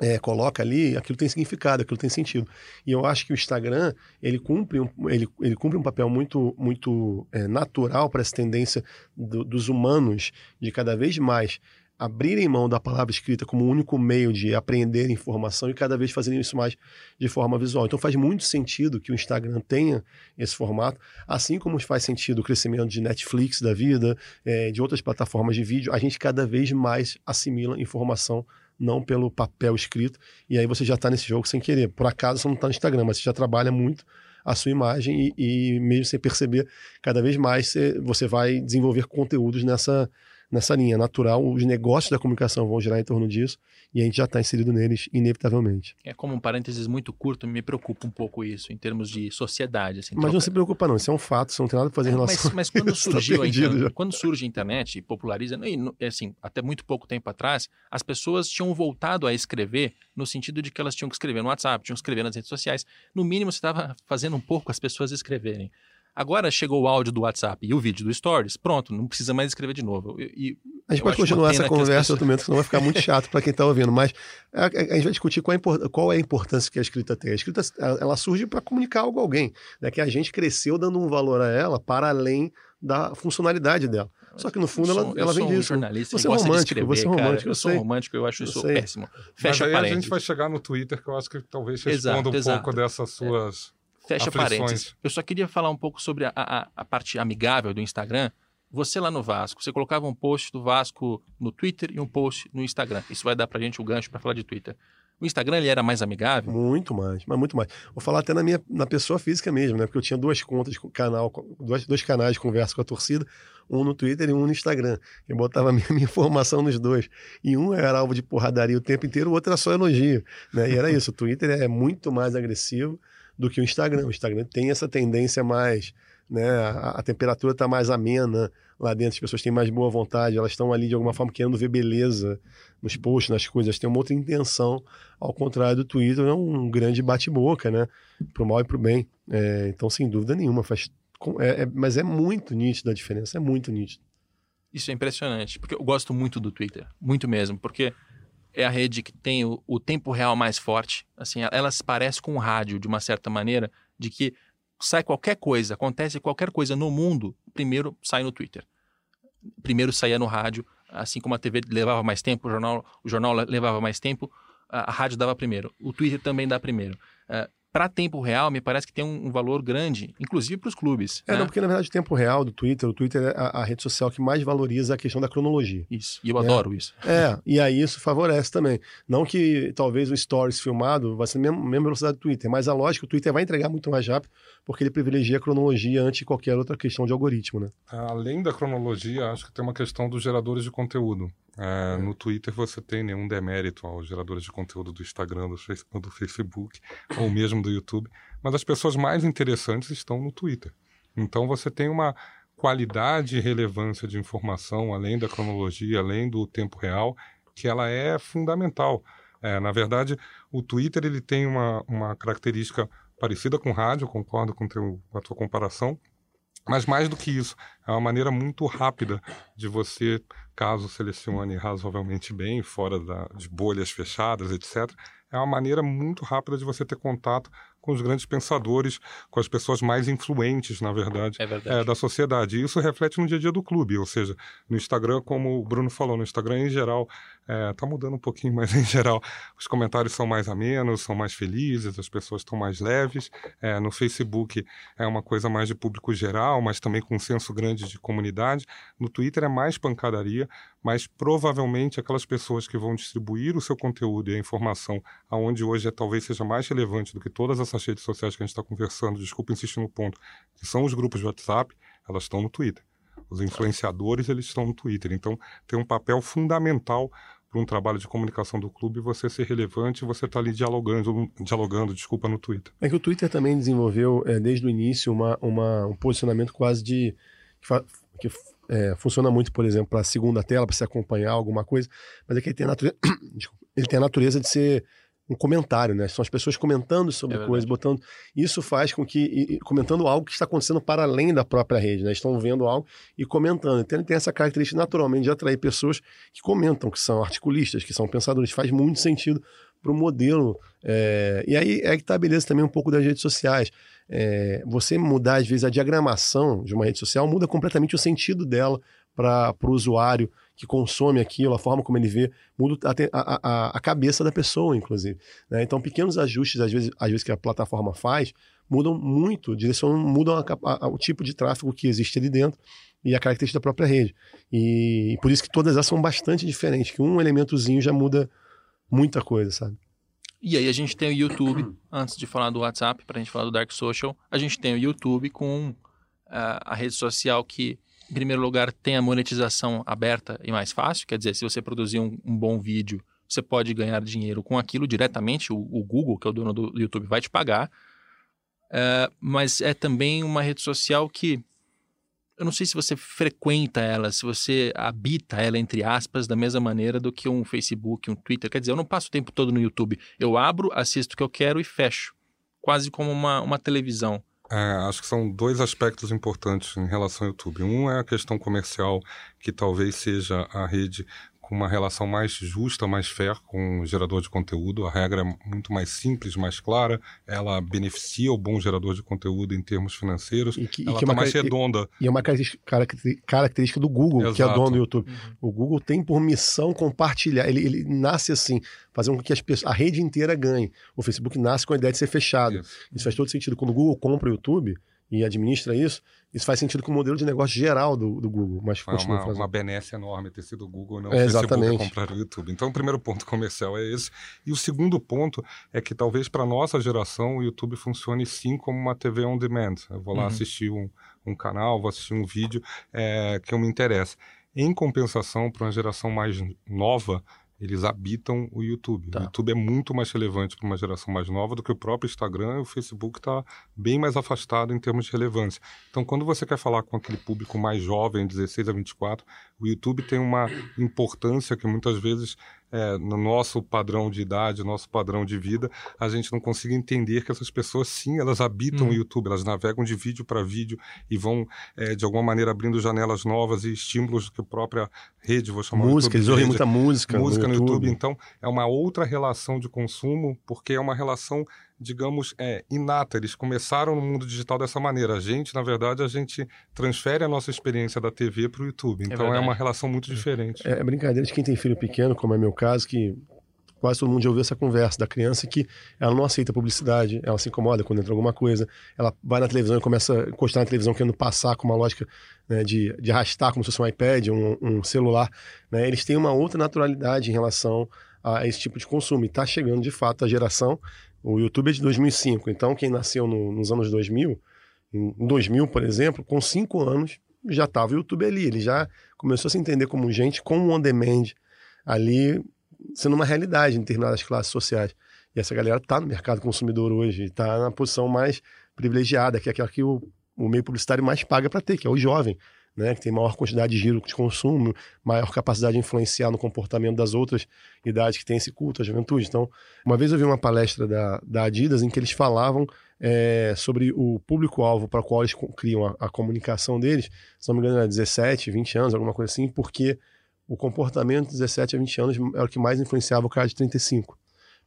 é, coloca ali, aquilo tem significado, aquilo tem sentido. E eu acho que o Instagram ele cumpre um, ele, ele cumpre um papel muito, muito é, natural para essa tendência do, dos humanos de cada vez mais abrirem mão da palavra escrita como o único meio de aprender informação e cada vez fazerem isso mais de forma visual. Então faz muito sentido que o Instagram tenha esse formato, assim como faz sentido o crescimento de Netflix da vida, é, de outras plataformas de vídeo, a gente cada vez mais assimila informação não pelo papel escrito, e aí você já está nesse jogo sem querer. Por acaso você não está no Instagram, mas você já trabalha muito a sua imagem e, e mesmo sem perceber, cada vez mais você, você vai desenvolver conteúdos nessa nessa linha natural, os negócios da comunicação vão girar em torno disso e a gente já está inserido neles inevitavelmente. É como um parênteses muito curto, me preocupa um pouco isso em termos de sociedade. Assim, mas troca... não se preocupa não, isso é um fato, isso não tem nada a fazer em é, relação mas, mas quando surgiu tá a internet, quando surge a internet e populariza, e, assim, até muito pouco tempo atrás, as pessoas tinham voltado a escrever no sentido de que elas tinham que escrever no WhatsApp, tinham que escrever nas redes sociais. No mínimo, você estava fazendo um pouco as pessoas escreverem. Agora chegou o áudio do WhatsApp e o vídeo do Stories, pronto, não precisa mais escrever de novo. E, a gente pode continuar essa conversa pessoas... outro momento, senão vai ficar muito chato para quem está ouvindo, mas a, a, a, gente vai discutir qual, é, qual é a importância que a escrita tem. A escrita ela surge para comunicar algo a alguém, né? que a gente cresceu dando um valor a ela para além da funcionalidade dela. Só que no fundo sou, ela, ela vem disso. Um jornalista você é romântico, escrever, você é romântico. Cara, eu, eu sou romântico, eu acho isso péssimo. Fecha Mas aí parênteses. a gente vai chegar no Twitter, que eu acho que talvez responda exato, um exato. pouco dessas suas. É Fecha aflições. parênteses. Eu só queria falar um pouco sobre a, a, a, parte amigável do Instagram. Você lá no Vasco, você colocava um post do Vasco no Twitter e um post no Instagram. Isso vai dar pra gente o gancho para falar de Twitter. O Instagram ele era mais amigável? Muito mais, mas muito mais. Vou falar até na minha na pessoa física mesmo, né? Porque eu tinha duas contas canal, dois, dois canais de conversa com a torcida, um no Twitter e um no Instagram. Eu botava a minha, minha informação nos dois. E um era alvo de porradaria o tempo inteiro, o outro era só elogio. Né? E era isso. O Twitter é muito mais agressivo do que o Instagram. O Instagram tem essa tendência mais, né? A, a temperatura está mais amena lá dentro, as pessoas têm mais boa vontade, elas estão ali de alguma forma querendo ver beleza nos posts, nas coisas, tem uma outra intenção, ao contrário do Twitter, é um grande bate-boca, né? Pro mal e pro bem. É, então, sem dúvida nenhuma, faz. É, é, mas é muito nítido a diferença, é muito nítido. Isso é impressionante, porque eu gosto muito do Twitter, muito mesmo, porque é a rede que tem o, o tempo real mais forte. Assim, ela se parece com o rádio de uma certa maneira, de que sai qualquer coisa, acontece qualquer coisa no mundo, primeiro sai no Twitter. Primeiro saía no rádio, assim como a TV levava mais tempo, o jornal, o jornal levava mais tempo, a, a rádio dava primeiro. O Twitter também dá primeiro. Uh, para tempo real, me parece que tem um, um valor grande, inclusive para os clubes. É, né? não, porque na verdade o tempo real do Twitter, o Twitter é a, a, rede social que mais valoriza a questão da cronologia. Isso, e eu é. adoro isso. É, e aí isso favorece também. Não que talvez o Stories filmado vai ser a mesma, mesma velocidade do Twitter, mas a lógica, o Twitter vai entregar muito mais rápido, porque ele privilegia a cronologia antes de qualquer outra questão de algoritmo, né? Além da cronologia, acho que tem uma questão dos geradores de conteúdo. É, no Twitter você tem nenhum demérito aos geradores de conteúdo do Instagram, do, do Facebook, ou mesmo do YouTube, mas as pessoas mais interessantes estão no Twitter. Então você tem uma qualidade e relevância de informação, além da cronologia, além do tempo real, que ela é fundamental. É, na verdade, o Twitter ele tem uma, uma característica parecida com rádio, concordo com, teu, com a tua comparação, mas mais do que isso, é uma maneira muito rápida de você, caso selecione razoavelmente bem, fora da, de bolhas fechadas, etc., é uma maneira muito rápida de você ter contato com os grandes pensadores, com as pessoas mais influentes, na verdade, é verdade. É, da sociedade. E isso reflete no dia a dia do clube, ou seja, no Instagram, como o Bruno falou, no Instagram em geral, é, mudando um pouquinho, mas em geral os comentários são mais amenos, são mais felizes, as pessoas estão mais leves. É, no Facebook é uma coisa mais de público geral, mas também com um senso grande de comunidade. No Twitter é mais pancadaria, mas provavelmente aquelas pessoas que vão distribuir o seu conteúdo e a informação aonde hoje é, talvez seja mais relevante do que todas as essas redes sociais que a gente está conversando, desculpa insistir no ponto, que são os grupos de WhatsApp, elas estão no Twitter. Os influenciadores, eles estão no Twitter. Então, tem um papel fundamental para um trabalho de comunicação do clube você ser relevante você estar tá ali dialogando, dialogando, desculpa, no Twitter. É que o Twitter também desenvolveu, é, desde o início, uma, uma, um posicionamento quase de... que, que é, funciona muito, por exemplo, para a segunda tela, para se acompanhar alguma coisa, mas é que ele tem natureza, ele tem a natureza de ser um comentário, né? São as pessoas comentando sobre é coisas, botando. Isso faz com que. E, comentando algo que está acontecendo para além da própria rede, né? Estão vendo algo e comentando. Então ele tem essa característica naturalmente de atrair pessoas que comentam, que são articulistas, que são pensadores. Faz muito sentido para o modelo. É... E aí é que está a beleza também um pouco das redes sociais. É... Você mudar, às vezes, a diagramação de uma rede social muda completamente o sentido dela para o usuário que consome aquilo, a forma como ele vê, muda a, a, a cabeça da pessoa, inclusive. Né? Então, pequenos ajustes, às vezes, às vezes, que a plataforma faz, mudam muito, direcionam, mudam a, o tipo de tráfego que existe ali dentro e a característica da própria rede. E, e por isso que todas elas são bastante diferentes, que um elementozinho já muda muita coisa, sabe? E aí a gente tem o YouTube, antes de falar do WhatsApp, para a gente falar do Dark Social, a gente tem o YouTube com uh, a rede social que em primeiro lugar, tem a monetização aberta e mais fácil. Quer dizer, se você produzir um, um bom vídeo, você pode ganhar dinheiro com aquilo diretamente. O, o Google, que é o dono do, YouTube, vai te pagar. Uh, mas é também uma rede social que eu não sei se você frequenta ela, se você habita ela, entre aspas, da mesma maneira do que um Facebook, um Twitter. Quer dizer, eu não passo o tempo todo no YouTube. Eu abro, assisto o que eu quero e fecho. Quase como uma, uma televisão. É, acho que são dois aspectos importantes em relação ao YouTube. Um é a questão comercial, que talvez seja a rede com uma relação mais justa, mais fair com o gerador de conteúdo. A regra é muito mais simples, mais clara. Ela beneficia o bom gerador de conteúdo em termos financeiros. E que, ela está é mais redonda. E é uma característica do Google, Exato. que é dono do YouTube. Uhum. O Google tem por missão compartilhar. Ele, ele nasce assim, fazer com que as pessoas, a rede inteira ganhe. O Facebook nasce com a ideia de ser fechado. Isso, Isso faz todo sentido. Quando o Google compra o YouTube, e administra isso, isso faz sentido com o modelo de negócio geral do, do Google. Mas é uma, uma benesse enorme ter sido o Google não é, o Facebook comprar o YouTube. Então, o primeiro ponto comercial é esse. E o segundo ponto é que talvez para nossa geração o YouTube funcione sim como uma TV on demand. Eu vou lá uhum. assistir um, um canal, vou assistir um vídeo é, que eu me interessa. Em compensação, para uma geração mais nova, eles habitam o YouTube. Tá. O YouTube é muito mais relevante para uma geração mais nova do que o próprio Instagram e o Facebook está bem mais afastado em termos de relevância. Então, quando você quer falar com aquele público mais jovem, 16 a 24, o YouTube tem uma importância que muitas vezes é, no nosso padrão de idade, nosso padrão de vida, a gente não consegue entender que essas pessoas, sim, elas habitam Hum. o YouTube, elas navegam de vídeo para vídeo e vão, é, de alguma maneira, abrindo janelas novas e estímulos que a própria rede, vou chamar música, eles ouvem muita música, música no YouTube. YouTube. Então, é uma outra relação de consumo, porque é uma relação, digamos, é, inata. Eles começaram no mundo digital dessa maneira. A gente, na verdade, a gente transfere a nossa experiência da TV para o YouTube. Então, é, verdade. uma relação muito diferente. É, é brincadeira de quem tem filho pequeno, como é meu caso, que quase todo mundo já ouviu essa conversa da criança que ela não aceita publicidade, ela se incomoda quando entra alguma coisa, ela vai na televisão e começa a encostar na televisão querendo passar com uma lógica né, de, de arrastar como se fosse um iPad, um, um celular. né? Eles têm uma outra naturalidade em relação a esse tipo de consumo. E está chegando, de fato, a geração. O YouTube é de 2005, então quem nasceu no- nos anos 2000, em 2000, por exemplo, com cinco anos, já estava o YouTube ali. Ele já começou a se entender como gente com um on-demand ali sendo uma realidade em determinadas classes sociais. E essa galera está no mercado consumidor hoje, está na posição mais privilegiada, que é aquela que o, o meio publicitário mais paga para ter, que é o jovem, né, que tem maior quantidade de giro de consumo, maior capacidade de influenciar no comportamento das outras idades que tem esse culto à juventude. Então, uma vez eu vi uma palestra da, da Adidas em que eles falavam é, sobre o público-alvo para o qual eles criam a, a comunicação deles, se não me engano, era 17, 20 anos, alguma coisa assim, porque o comportamento de 17 a 20 anos era o que mais influenciava o cara de 35.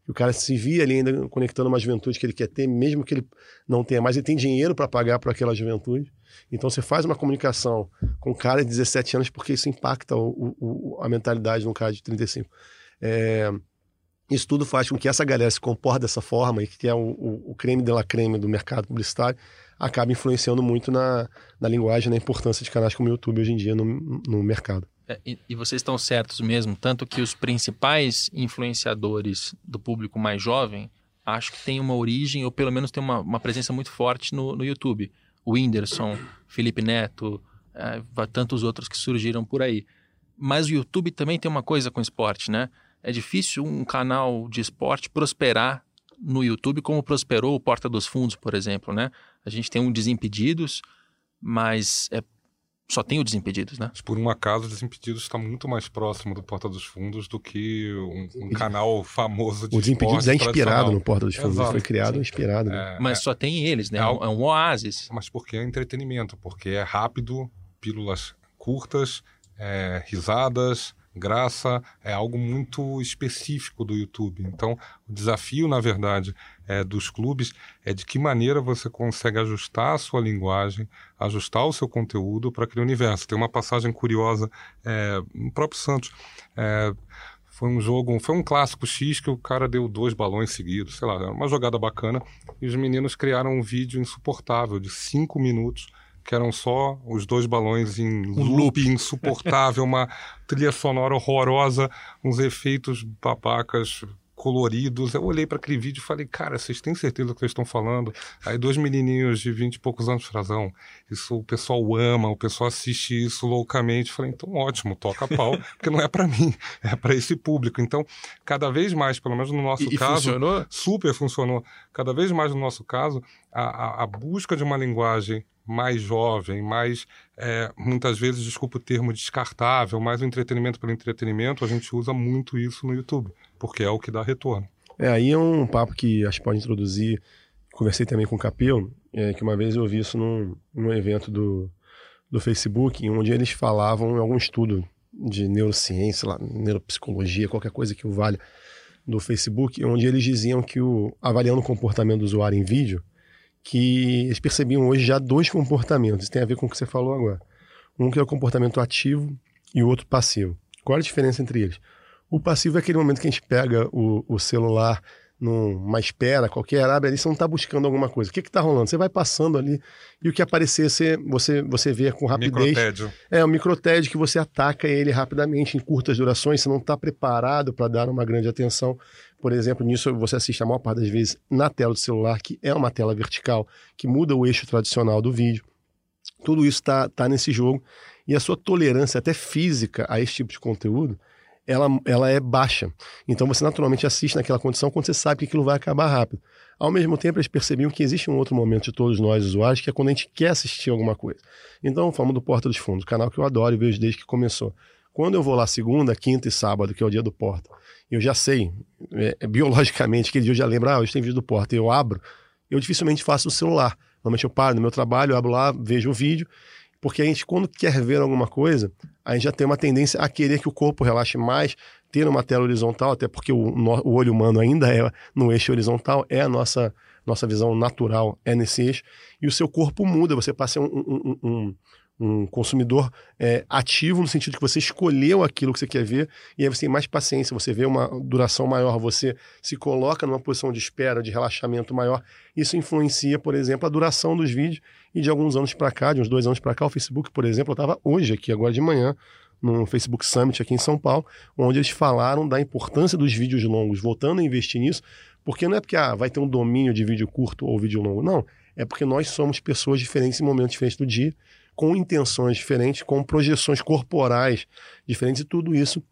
O cara se via ali ainda conectando uma juventude que ele quer ter, mesmo que ele não tenha mais, ele tem dinheiro para pagar por aquela juventude. Então você faz uma comunicação com um cara de 17 anos porque isso impacta o, o- a mentalidade de um cara de 35. É, isso tudo faz com que essa galera se comporte dessa forma e que é o, o, o creme de la creme do mercado publicitário acaba influenciando muito na, na linguagem, na importância de canais como o YouTube hoje em dia no, no mercado. É, e, e vocês estão certos mesmo, tanto que os principais influenciadores do público mais jovem acho que tem uma origem, ou pelo menos tem uma, uma presença muito forte no, no YouTube. O Whindersson, Felipe Neto, é, tantos outros que surgiram por aí. Mas o YouTube também tem uma coisa com esporte, né? É difícil um canal de esporte prosperar no YouTube como prosperou o Porta dos Fundos, por exemplo, né? A gente tem um Desimpedidos, mas é, só tem o Desimpedidos, né? Mas, por um acaso, o Desimpedidos está muito mais próximo do Porta dos Fundos do que um, um canal famoso de O Desimpedidos é inspirado no Porta dos Fundos, Exato, foi criado sim. inspirado. Né? É, Mas só tem eles, né? É É um, é um oásis. mas porque é entretenimento, porque é rápido, pílulas curtas, é, risadas, graça, é algo muito específico do YouTube. Então, o desafio, na verdade, é, dos clubes é de que maneira você consegue ajustar a sua linguagem, ajustar o seu conteúdo para aquele universo. Tem uma passagem curiosa é, no próprio Santos. É, foi um jogo, foi um clássico X que o cara deu dois balões seguidos, sei lá, era uma jogada bacana. E os meninos criaram um vídeo insuportável de cinco minutos, que eram só os dois balões em loop, insuportável, uma trilha sonora horrorosa, uns efeitos babacas coloridos. Eu olhei para aquele vídeo e falei, cara, vocês têm certeza do que vocês estão falando? Aí dois menininhos de vinte e poucos anos, frazão, isso o pessoal ama, o pessoal assiste isso loucamente. Falei, então ótimo, toca pau, porque não é para mim, é para esse público. Então, cada vez mais, pelo menos no nosso E, e caso, funcionou? super funcionou. Cada vez mais no nosso caso, a, a, a busca de uma linguagem mais jovem, mais, é, muitas vezes, desculpa o termo, descartável, mais o entretenimento pelo entretenimento, a gente usa muito isso no YouTube, porque é o que dá retorno. É, aí é um papo que acho que pode introduzir. Conversei também com o Capel, é, que uma vez eu ouvi isso num, num evento do, do Facebook, onde eles falavam em algum estudo de neurociência, lá, neuropsicologia, qualquer coisa que o valha, do Facebook, onde eles diziam que o avaliando o comportamento do usuário em vídeo, que eles percebiam hoje já dois comportamentos, tem a ver com o que você falou agora. Um que é o comportamento ativo e o outro passivo. Qual é a diferença entre eles? O passivo é aquele momento que a gente pega o, o celular numa espera qualquer, abre ali, você não está buscando alguma coisa. O que está rolando? Você vai passando ali e o que aparecer você, você, você vê com rapidez. Microtédio. É, o microtédio que você ataca ele rapidamente, em curtas durações, você não está preparado para dar uma grande atenção. Por exemplo, nisso você assiste a maior parte das vezes na tela do celular, que é uma tela vertical, que muda o eixo tradicional do vídeo. Tudo isso está tá nesse jogo. E a sua tolerância, até física, a esse tipo de conteúdo, ela, ela é baixa. Então você naturalmente assiste naquela condição quando você sabe que aquilo vai acabar rápido. Ao mesmo tempo, eles percebiam que existe um outro momento de todos nós usuários, que é quando a gente quer assistir alguma coisa. Então, falamos do Porta dos Fundos, canal que eu adoro e vejo desde que começou. Quando eu vou lá segunda, quinta e sábado, que é o dia do Porta, eu já sei, é, é, biologicamente, aquele dia eu já lembro, ah, hoje tem vídeo do Porta, eu abro, eu dificilmente faço no celular. Normalmente eu paro no meu trabalho, eu abro lá, vejo o vídeo, porque a gente, quando quer ver alguma coisa, a gente já tem uma tendência a querer que o corpo relaxe mais, ter uma tela horizontal, até porque o, o olho humano ainda é no eixo horizontal, é a nossa, nossa visão natural, é nesse eixo, e o seu corpo muda, você passa um, um, um, um consumidor é, ativo no sentido que você escolheu aquilo que você quer ver e aí você tem mais paciência, você vê uma duração maior, você se coloca numa posição de espera, de relaxamento maior. Isso influencia, por exemplo, a duração dos vídeos e de alguns anos para cá, de uns dois anos para cá, o Facebook, por exemplo, eu estava hoje aqui, agora de manhã, no Facebook Summit aqui em São Paulo, onde eles falaram da importância dos vídeos longos, voltando a investir nisso, porque não é porque ah, vai ter um domínio de vídeo curto ou vídeo longo, não. É porque nós somos pessoas diferentes em momentos diferentes do dia com intenções diferentes, com projeções corporais diferentes, e tudo isso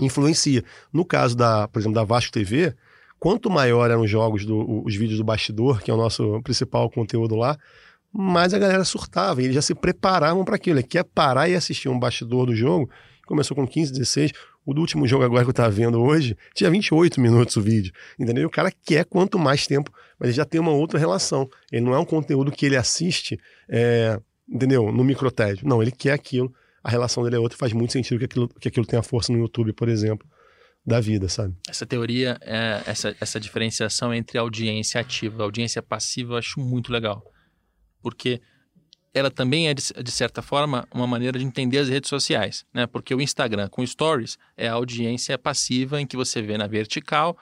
influencia. No caso da, por exemplo, da Vasco TV, quanto maior eram os jogos, do, os vídeos do bastidor, que é o nosso principal conteúdo lá, mais a galera surtava, eles já se preparavam para aquilo. Ele quer parar e assistir um bastidor do jogo, começou com 15, 16, o do último jogo agora que eu tava vendo hoje, tinha 28 minutos o vídeo, entendeu? E o cara quer quanto mais tempo, mas ele já tem uma outra relação. Ele não é um conteúdo que ele assiste é, entendeu? No microtédio. Não, ele quer aquilo, a relação dele é outra, faz muito sentido que aquilo, que aquilo tenha força no YouTube, por exemplo, da vida, sabe? Essa teoria, é, essa, essa diferenciação entre audiência ativa e audiência passiva, eu acho muito legal. Porque ela também é, de, de, certa forma, uma maneira de entender as redes sociais, né? Porque o Instagram com stories é a audiência passiva em que você vê na vertical,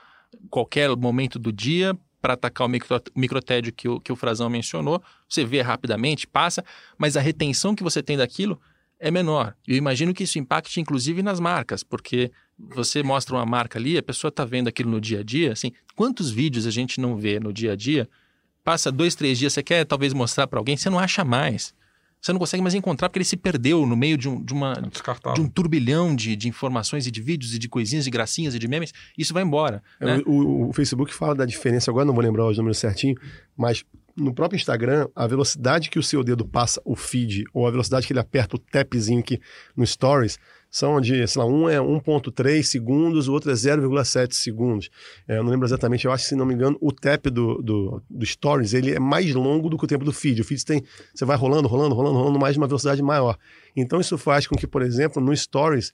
qualquer momento do dia, para atacar o micro, microtédio que o, que o Frazão mencionou. Você vê rapidamente, passa, mas a retenção que você tem daquilo é menor. Eu imagino que isso impacte inclusive nas marcas, porque você mostra uma marca ali, a pessoa está vendo aquilo no dia a dia. Assim, quantos vídeos a gente não vê no dia a dia? Passa dois, três dias, você quer talvez mostrar para alguém, você não acha mais você não consegue mais encontrar porque ele se perdeu no meio de um, de uma, de um turbilhão de, de informações e de vídeos e de coisinhas, de gracinhas e de memes. Isso vai embora. É, né? o, o, Facebook fala da diferença, agora não vou lembrar os números certinho, mas no próprio Instagram, a velocidade que o seu dedo passa o feed ou a velocidade que ele aperta o tapzinho aqui no Stories são de, sei lá, um é 1.3 segundos, o outro é 0,7 segundos. É, eu não lembro exatamente, eu acho que, se não me engano, o tap do, do, do, Stories, ele é mais longo do que o tempo do feed. O feed tem, você vai rolando, rolando, rolando, rolando mais uma velocidade maior. Então isso faz com que, por exemplo, no Stories,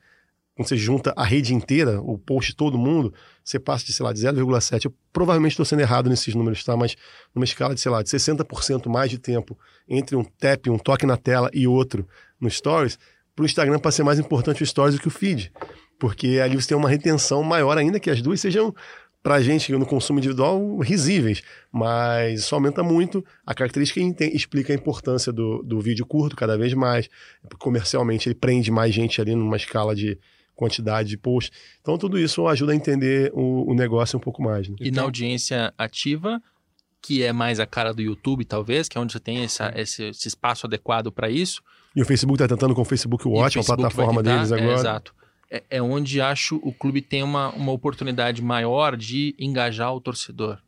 quando você junta a rede inteira, o post todo mundo, você passa de, sei lá, de 0,7. Eu provavelmente estou sendo errado nesses números, tá? Mas numa escala de, sei lá, de 60% mais de tempo entre um tap, um toque na tela e outro no Stories, para o Instagram para ser mais importante o Stories do que o feed. Porque ali você tem uma retenção maior ainda que as duas sejam, para a gente no consumo individual, risíveis. Mas isso aumenta muito. A característica explica a importância do, do vídeo curto cada vez mais. Comercialmente, ele prende mais gente ali numa escala de quantidade de posts. Então, tudo isso ajuda a entender o, o negócio um pouco mais. Né? E na audiência ativa, que é mais a cara do YouTube, talvez, que é onde você tem essa, esse, esse espaço adequado para isso. E o Facebook está tentando com o Facebook Watch, a plataforma tentar, deles agora. É, exato. É, é, onde acho o clube tem uma, uma oportunidade maior de engajar o torcedor.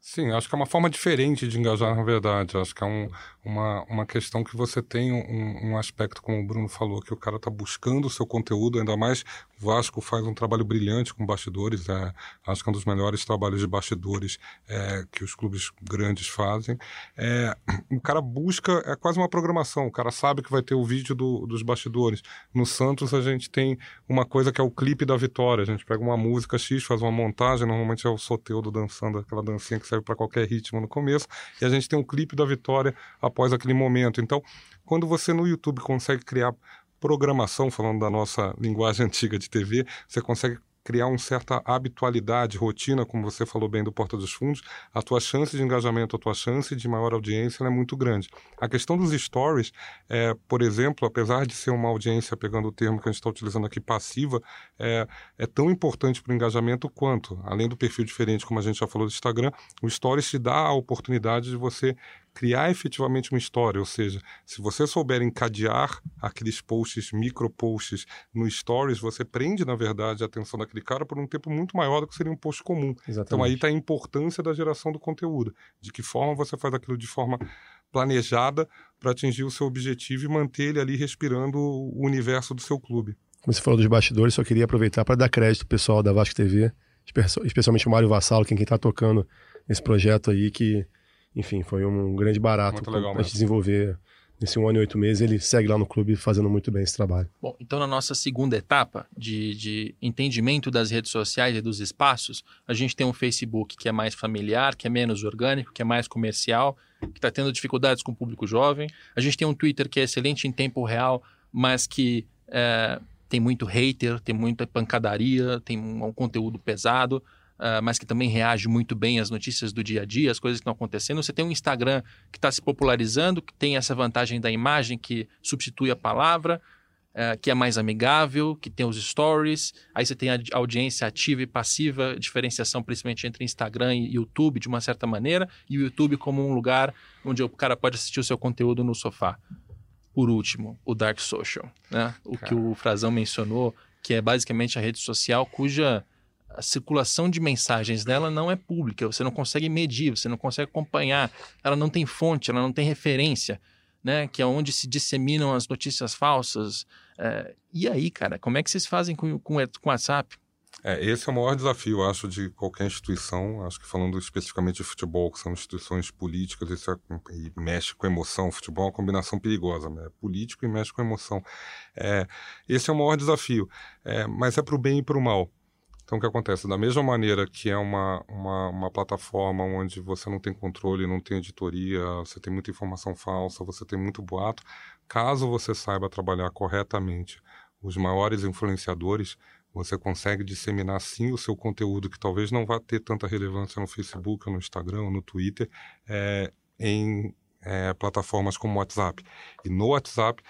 Sim, acho que é uma forma diferente de engajar, na verdade. Acho que é um, uma, uma questão que você tem um, um aspecto, como o Bruno falou, que o cara está buscando o seu conteúdo, ainda mais o Vasco faz um trabalho brilhante com bastidores, é, acho que é um dos melhores trabalhos de bastidores é, que os clubes grandes fazem. É, o cara busca, é quase uma programação, o cara sabe que vai ter o vídeo do, dos bastidores. No Santos a gente tem uma coisa que é o clipe da vitória, a gente pega uma música X, faz uma montagem, normalmente é o Soteudo dançando aquela dancinha que serve para qualquer ritmo no começo, e a gente tem um clipe da vitória após aquele momento. Então, quando você no YouTube consegue criar programação, falando da nossa linguagem antiga de TV, você consegue criar uma certa habitualidade, rotina, como você falou bem do Porta dos Fundos, a tua chance de engajamento, a tua chance de maior audiência é muito grande. A questão dos stories, é, por exemplo, apesar de ser uma audiência, pegando o termo que a gente está utilizando aqui, passiva, é, é tão importante para o engajamento quanto, além do perfil diferente, como a gente já falou do Instagram, o stories te dá a oportunidade de você criar efetivamente uma história, ou seja, se você souber encadear aqueles posts, micro posts no stories, você prende, na verdade, a atenção daquele cara por um tempo muito maior do que seria um post comum. Exatamente. Então aí está a importância da geração do conteúdo, de que forma você faz aquilo de forma planejada para atingir o seu objetivo e manter ele ali respirando o universo do seu clube. Como você falou dos bastidores, só queria aproveitar para dar crédito ao pessoal da Vasco TV, especialmente o Mário Vassalo, quem está tocando nesse projeto aí, que, enfim, foi um grande barato para a gente desenvolver nesse um ano e oito meses. Ele segue lá no clube fazendo muito bem esse trabalho. Bom, então na nossa segunda etapa de, de entendimento das redes sociais e dos espaços, a gente tem um Facebook que é mais familiar, que é menos orgânico, que é mais comercial, que está tendo dificuldades com o público jovem. A gente tem um Twitter que é excelente em tempo real, mas que é, tem muito hater, tem muita pancadaria, tem um, um conteúdo pesado, uh, mas que também reage muito bem às notícias do dia a dia, às coisas que estão acontecendo. Você tem um Instagram que está se popularizando, que tem essa vantagem da imagem que substitui a palavra, uh, que é mais amigável, que tem os stories. Aí você tem a audiência ativa e passiva, diferenciação principalmente entre Instagram e YouTube, de uma certa maneira, e o YouTube como um lugar onde o cara pode assistir o seu conteúdo no sofá por último, o Dark Social, né? O que o Frazão mencionou, que é basicamente a rede social cuja a circulação de mensagens dela não é pública, você não consegue medir, você não consegue acompanhar, ela não tem fonte, ela não tem referência, né? Que é onde se disseminam as notícias falsas. É... e aí, cara, como é que vocês fazem com, com, com o WhatsApp? É, esse é o maior desafio, acho, de qualquer instituição. Acho que falando especificamente de futebol, que são instituições políticas, isso é, e mexe com emoção. Futebol é uma combinação perigosa, né? Político e mexe com emoção. É, esse é o maior desafio, é, mas é para o bem e para o mal. Então, o que acontece? Da mesma maneira que é uma, uma, uma, plataforma onde você não tem controle, não tem editoria, você tem muita informação falsa, você tem muito boato, caso você saiba trabalhar corretamente os maiores influenciadores, você consegue disseminar sim o seu conteúdo que talvez não vá ter tanta relevância no Facebook, no Instagram, no Twitter, é, em é, plataformas como o WhatsApp. E no WhatsApp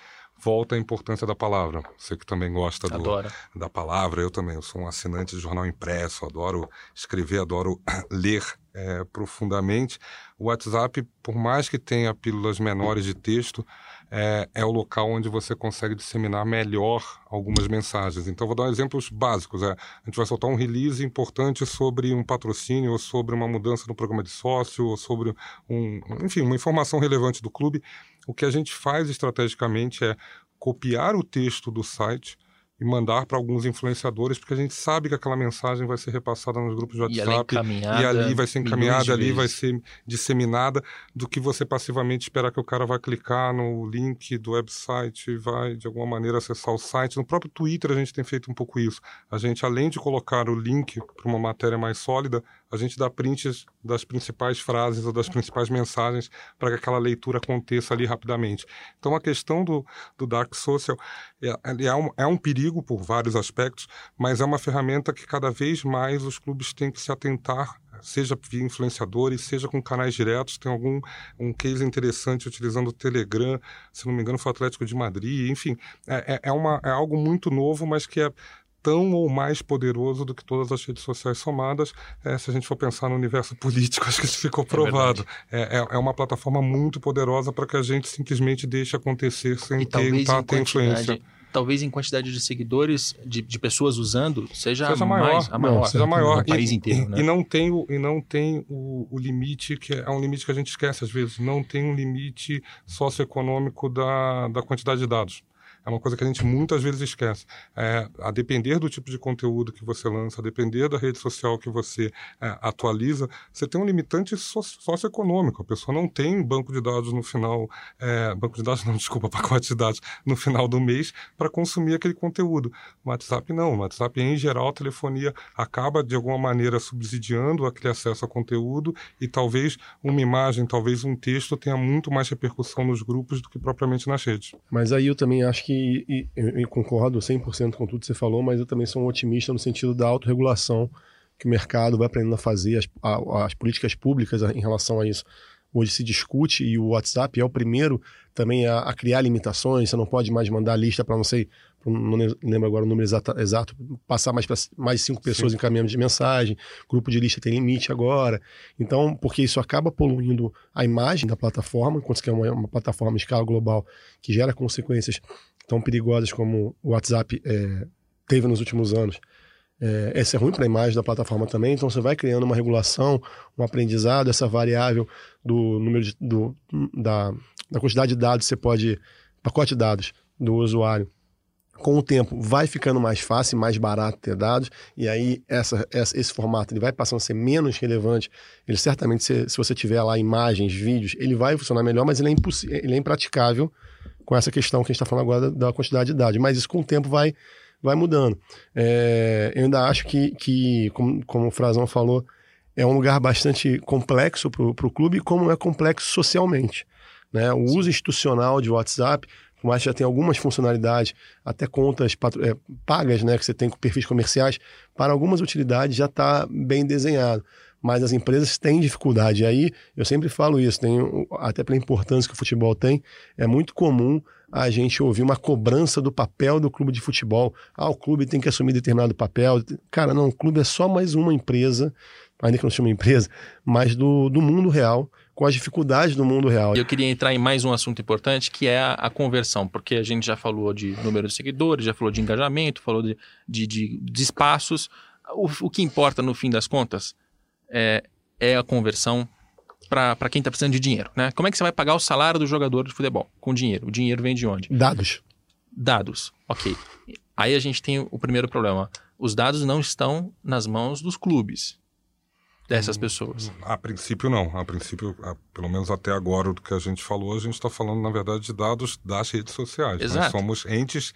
volta a importância da palavra. Você que também gosta do, da palavra, eu também. Eu sou um assinante de jornal impresso, adoro escrever, adoro ler é, profundamente. O WhatsApp, por mais que tenha pílulas menores de texto, é, é, o local onde você consegue disseminar melhor algumas mensagens. Então, vou dar exemplos básicos. É, a gente vai soltar um release importante sobre um patrocínio, ou sobre uma mudança no programa de sócio, ou sobre, um, enfim, uma informação relevante do clube. O que a gente faz estrategicamente é copiar o texto do site, e mandar para alguns influenciadores, porque a gente sabe que aquela mensagem vai ser repassada nos grupos de WhatsApp e, e ali vai ser encaminhada, ali vai ser disseminada, do que você passivamente esperar que o cara vai clicar no link do website vai de alguma maneira acessar o site. No próprio Twitter a gente tem feito um pouco isso. A gente, além de colocar o link para uma matéria mais sólida, a gente dá prints das principais frases ou das principais mensagens para que aquela leitura aconteça ali rapidamente. Então a questão do, do Dark Social é, é, um, é um perigo por vários aspectos, mas é uma ferramenta que cada vez mais os clubes têm que se atentar seja via influenciadores, seja com canais diretos. Tem algum um case interessante utilizando o Telegram, se não me engano, foi o Atlético de Madrid. Enfim, é, é, é uma, é algo muito novo, mas que é tão ou mais poderoso do que todas as redes sociais somadas. É, se a gente for pensar no universo político, acho que isso ficou é provado. É, é, é uma plataforma muito poderosa para que a gente simplesmente deixe acontecer sem tentar ter influência talvez em quantidade de seguidores, de, de pessoas usando, seja, seja maior, mais, a maior. Não, seja maior. No país inteiro, né? E não tem, o, e não tem o, o, limite, que é um limite que a gente esquece às vezes, não tem um limite socioeconômico da, da quantidade de dados é uma coisa que a gente muitas vezes esquece. É, a depender do tipo de conteúdo que você lança, a depender da rede social que você é, atualiza, você tem um limitante socioeconômico. A pessoa não tem banco de dados no final, é, banco de dados não, desculpa, pacote de dados no final do mês para consumir aquele conteúdo. O WhatsApp não. O WhatsApp, em geral, a telefonia acaba de alguma maneira subsidiando aquele acesso a conteúdo e talvez uma imagem, talvez um texto tenha muito mais repercussão nos grupos do que propriamente nas redes. Mas aí eu também acho que que e, eu concordo 100% com tudo que você falou, mas eu também sou um otimista no sentido da autorregulação que o mercado vai aprendendo a fazer, as, a, as políticas públicas em relação a isso. Hoje se discute e o WhatsApp é o primeiro também a, a criar limitações. Você não pode mais mandar lista para não sei não lembro agora o número exato, exato passar mais para mais cinco pessoas Sim. encaminhando de mensagem, grupo de lista tem limite agora. Então, porque isso acaba poluindo a imagem da plataforma, enquanto você quer uma, uma plataforma de escala global que gera consequências tão perigosas como o WhatsApp é, teve nos últimos anos. É, essa é ruim para a imagem da plataforma também, então você vai criando uma regulação, um aprendizado, essa variável do número de, do, da, da quantidade de dados que você pode, pacote de dados do usuário com o tempo vai ficando mais fácil, mais barato ter dados, e aí essa, essa, esse formato ele vai passando a ser menos relevante. Ele certamente, se, se você tiver lá imagens, vídeos, ele vai funcionar melhor, mas ele é, ele é impraticável com essa questão que a gente está falando agora da, da, quantidade de dados. Mas isso com o tempo vai, vai mudando. É, eu ainda acho que, que como, como o Frazão falou, é um lugar bastante complexo para o clube, como é complexo socialmente. Né? O uso institucional de WhatsApp por mais que já tenha algumas funcionalidades, até contas é, pagas, né, que você tem com perfis comerciais, para algumas utilidades já está bem desenhado. Mas as empresas têm dificuldade. E aí, eu sempre falo isso, tem, até pela importância que o futebol tem, é muito comum a gente ouvir uma cobrança do papel do clube de futebol. Ah, o clube tem que assumir determinado papel. Cara, não, o clube é só mais uma empresa, ainda que não seja uma empresa, mas do, do mundo real com as dificuldades do mundo real. Eu queria entrar em mais um assunto importante, que é a, a conversão, porque a gente já falou de número de seguidores, já falou de engajamento, falou de, de, de, de espaços. O, o, que importa, no fim das contas, é, é a conversão para quem está precisando de dinheiro. Né? Como é que você vai pagar o salário do jogador de futebol? Com dinheiro. O dinheiro vem de onde? Dados. Dados, ok. Aí a gente tem o primeiro problema. Os dados não estão nas mãos dos clubes dessas hum, pessoas? A princípio, não. A princípio, a, pelo menos até agora, do que a gente falou, a gente está falando, na verdade, de dados das redes sociais. Exato. Nós somos entes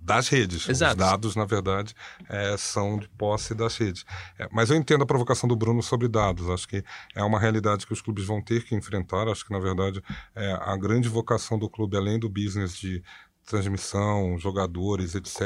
das redes. Exato. Os dados, na verdade, é, são de posse das redes. É, mas eu entendo a provocação do Bruno sobre dados. Acho que é uma realidade que os clubes vão ter que enfrentar. Acho que, na verdade, é, a grande vocação do clube, além do business de transmissão, jogadores, etc.,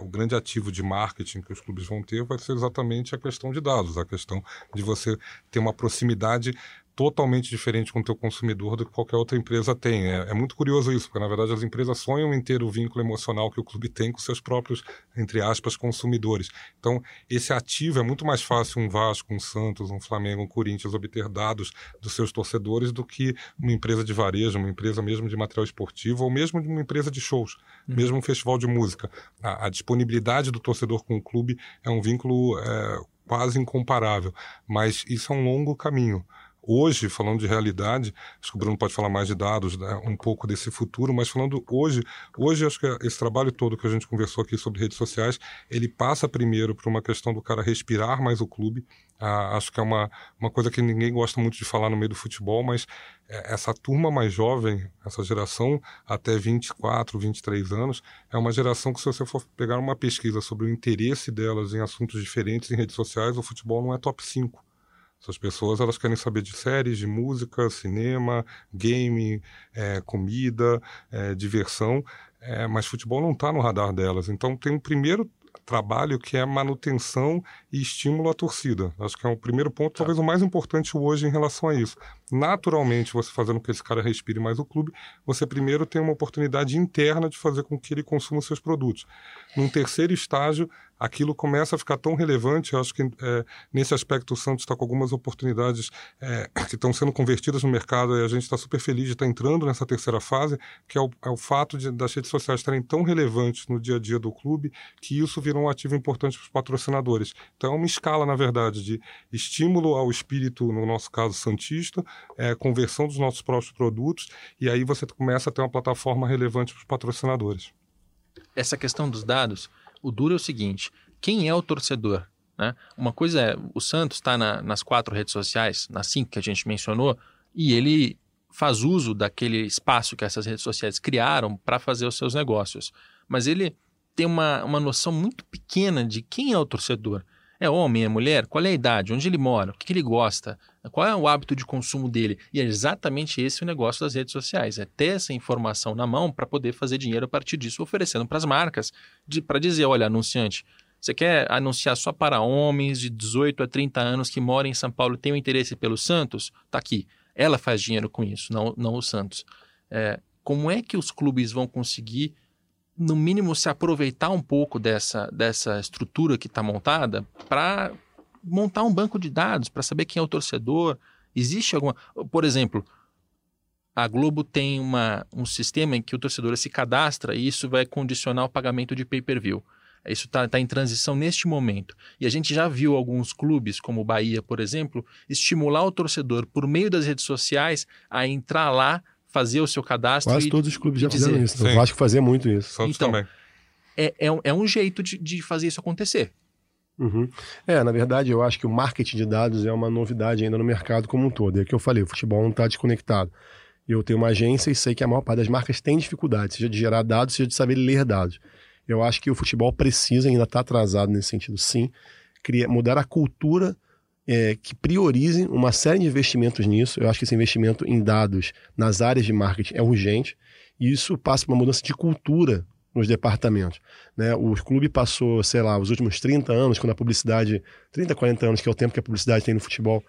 o grande ativo de marketing que os clubes vão ter vai ser exatamente a questão de dados, a questão de você ter uma proximidade totalmente diferente com o teu consumidor do que qualquer outra empresa tem. É, é, muito curioso isso, porque na verdade as empresas sonham em ter o vínculo emocional que o clube tem com seus próprios, entre aspas, consumidores. Então, esse ativo é muito mais fácil um Vasco, um Santos, um Flamengo, um Corinthians obter dados dos seus torcedores do que uma empresa de varejo, uma empresa mesmo de material esportivo ou mesmo de uma empresa de shows, uhum. mesmo um festival de música. A, a, disponibilidade do torcedor com o clube é um vínculo é, quase incomparável, mas isso é um longo caminho. Hoje, falando de realidade, acho que o Bruno pode falar mais de dados, né, um pouco desse futuro, mas falando hoje, hoje acho que esse trabalho todo que a gente conversou aqui sobre redes sociais, ele passa primeiro por uma questão do cara respirar mais o clube. Ah, acho que é uma, uma coisa que ninguém gosta muito de falar no meio do futebol, mas é, essa turma mais jovem, essa geração até 24, 23 anos, é uma geração que, se você for pegar uma pesquisa sobre o interesse delas em assuntos diferentes em redes sociais, o futebol não é top 5. Essas pessoas elas querem saber de séries, de música, cinema, game, é, comida, é, diversão, é, mas futebol não está no radar delas. Então tem um primeiro trabalho que é manutenção e estímulo à torcida. Acho que é o primeiro ponto, tá. talvez o mais importante hoje em relação a isso. Naturalmente, você fazendo com que esse cara respire mais o clube, você primeiro tem uma oportunidade interna de fazer com que ele consuma seus produtos. Num terceiro estágio, aquilo começa a ficar tão relevante. Eu acho que é, nesse aspecto o Santos está com algumas oportunidades é, que estão sendo convertidas no mercado e a gente está super feliz de estar tá entrando nessa terceira fase, que é o, é o fato de, das redes sociais estarem tão relevantes no dia a dia do clube que isso virou um ativo importante para os patrocinadores. Então é uma escala, na verdade, de estímulo ao espírito, no nosso caso, Santista, é, conversão dos nossos próprios produtos, e aí você começa a ter uma plataforma relevante para os patrocinadores. Essa questão dos dados, o duro é o seguinte: quem é o torcedor? Né? Uma coisa é, o Santos está na, nas quatro redes sociais, nas cinco que a gente mencionou, e ele faz uso daquele espaço que essas redes sociais criaram para fazer os seus negócios. Mas ele tem uma, uma noção muito pequena de quem é o torcedor. É homem, é mulher? Qual é a idade? Onde ele mora? O que, que ele gosta? Qual é o hábito de consumo dele? E é exatamente esse o negócio das redes sociais: é ter essa informação na mão para poder fazer dinheiro a partir disso, oferecendo para as marcas, para dizer: olha, anunciante, você quer anunciar só para homens de 18 a 30 anos que moram em São Paulo e têm um interesse pelo Santos? Está aqui. Ela faz dinheiro com isso, não, não o Santos. É, como é que os clubes vão conseguir no mínimo, se aproveitar um pouco dessa, dessa estrutura que está montada para montar um banco de dados, para saber quem é o torcedor. Existe alguma. Por exemplo, a Globo tem uma, um sistema em que o torcedor se cadastra e isso vai condicionar o pagamento de pay-per-view. Isso está tá em transição neste momento. E a gente já viu alguns clubes, como o Bahia, por exemplo, estimular o torcedor, por meio das redes sociais, a entrar lá, fazer o seu cadastro. Quase e, todos os clubes já dizer. fizeram isso. Sim. O Vasco fazia muito isso. Santos então, também. É, é, um, é um jeito de, de fazer isso acontecer. Uhum. É, na verdade, eu acho que o marketing de dados é uma novidade ainda no mercado como um todo. É o que eu falei, o futebol não está desconectado. Eu tenho uma agência e sei que a maior parte das marcas tem dificuldade, seja de gerar dados, seja de saber ler dados. Eu acho que o futebol precisa, ainda está atrasado nesse sentido, sim, criar, mudar a cultura é, que priorize uma série de investimentos nisso. Eu acho que esse investimento em dados nas áreas de marketing é urgente. E isso passa por uma mudança de cultura nos departamentos. Né? O clube passou, sei lá, os últimos 30 anos, quando a publicidade, 30, 40 anos, que é o tempo que a publicidade tem no futebol,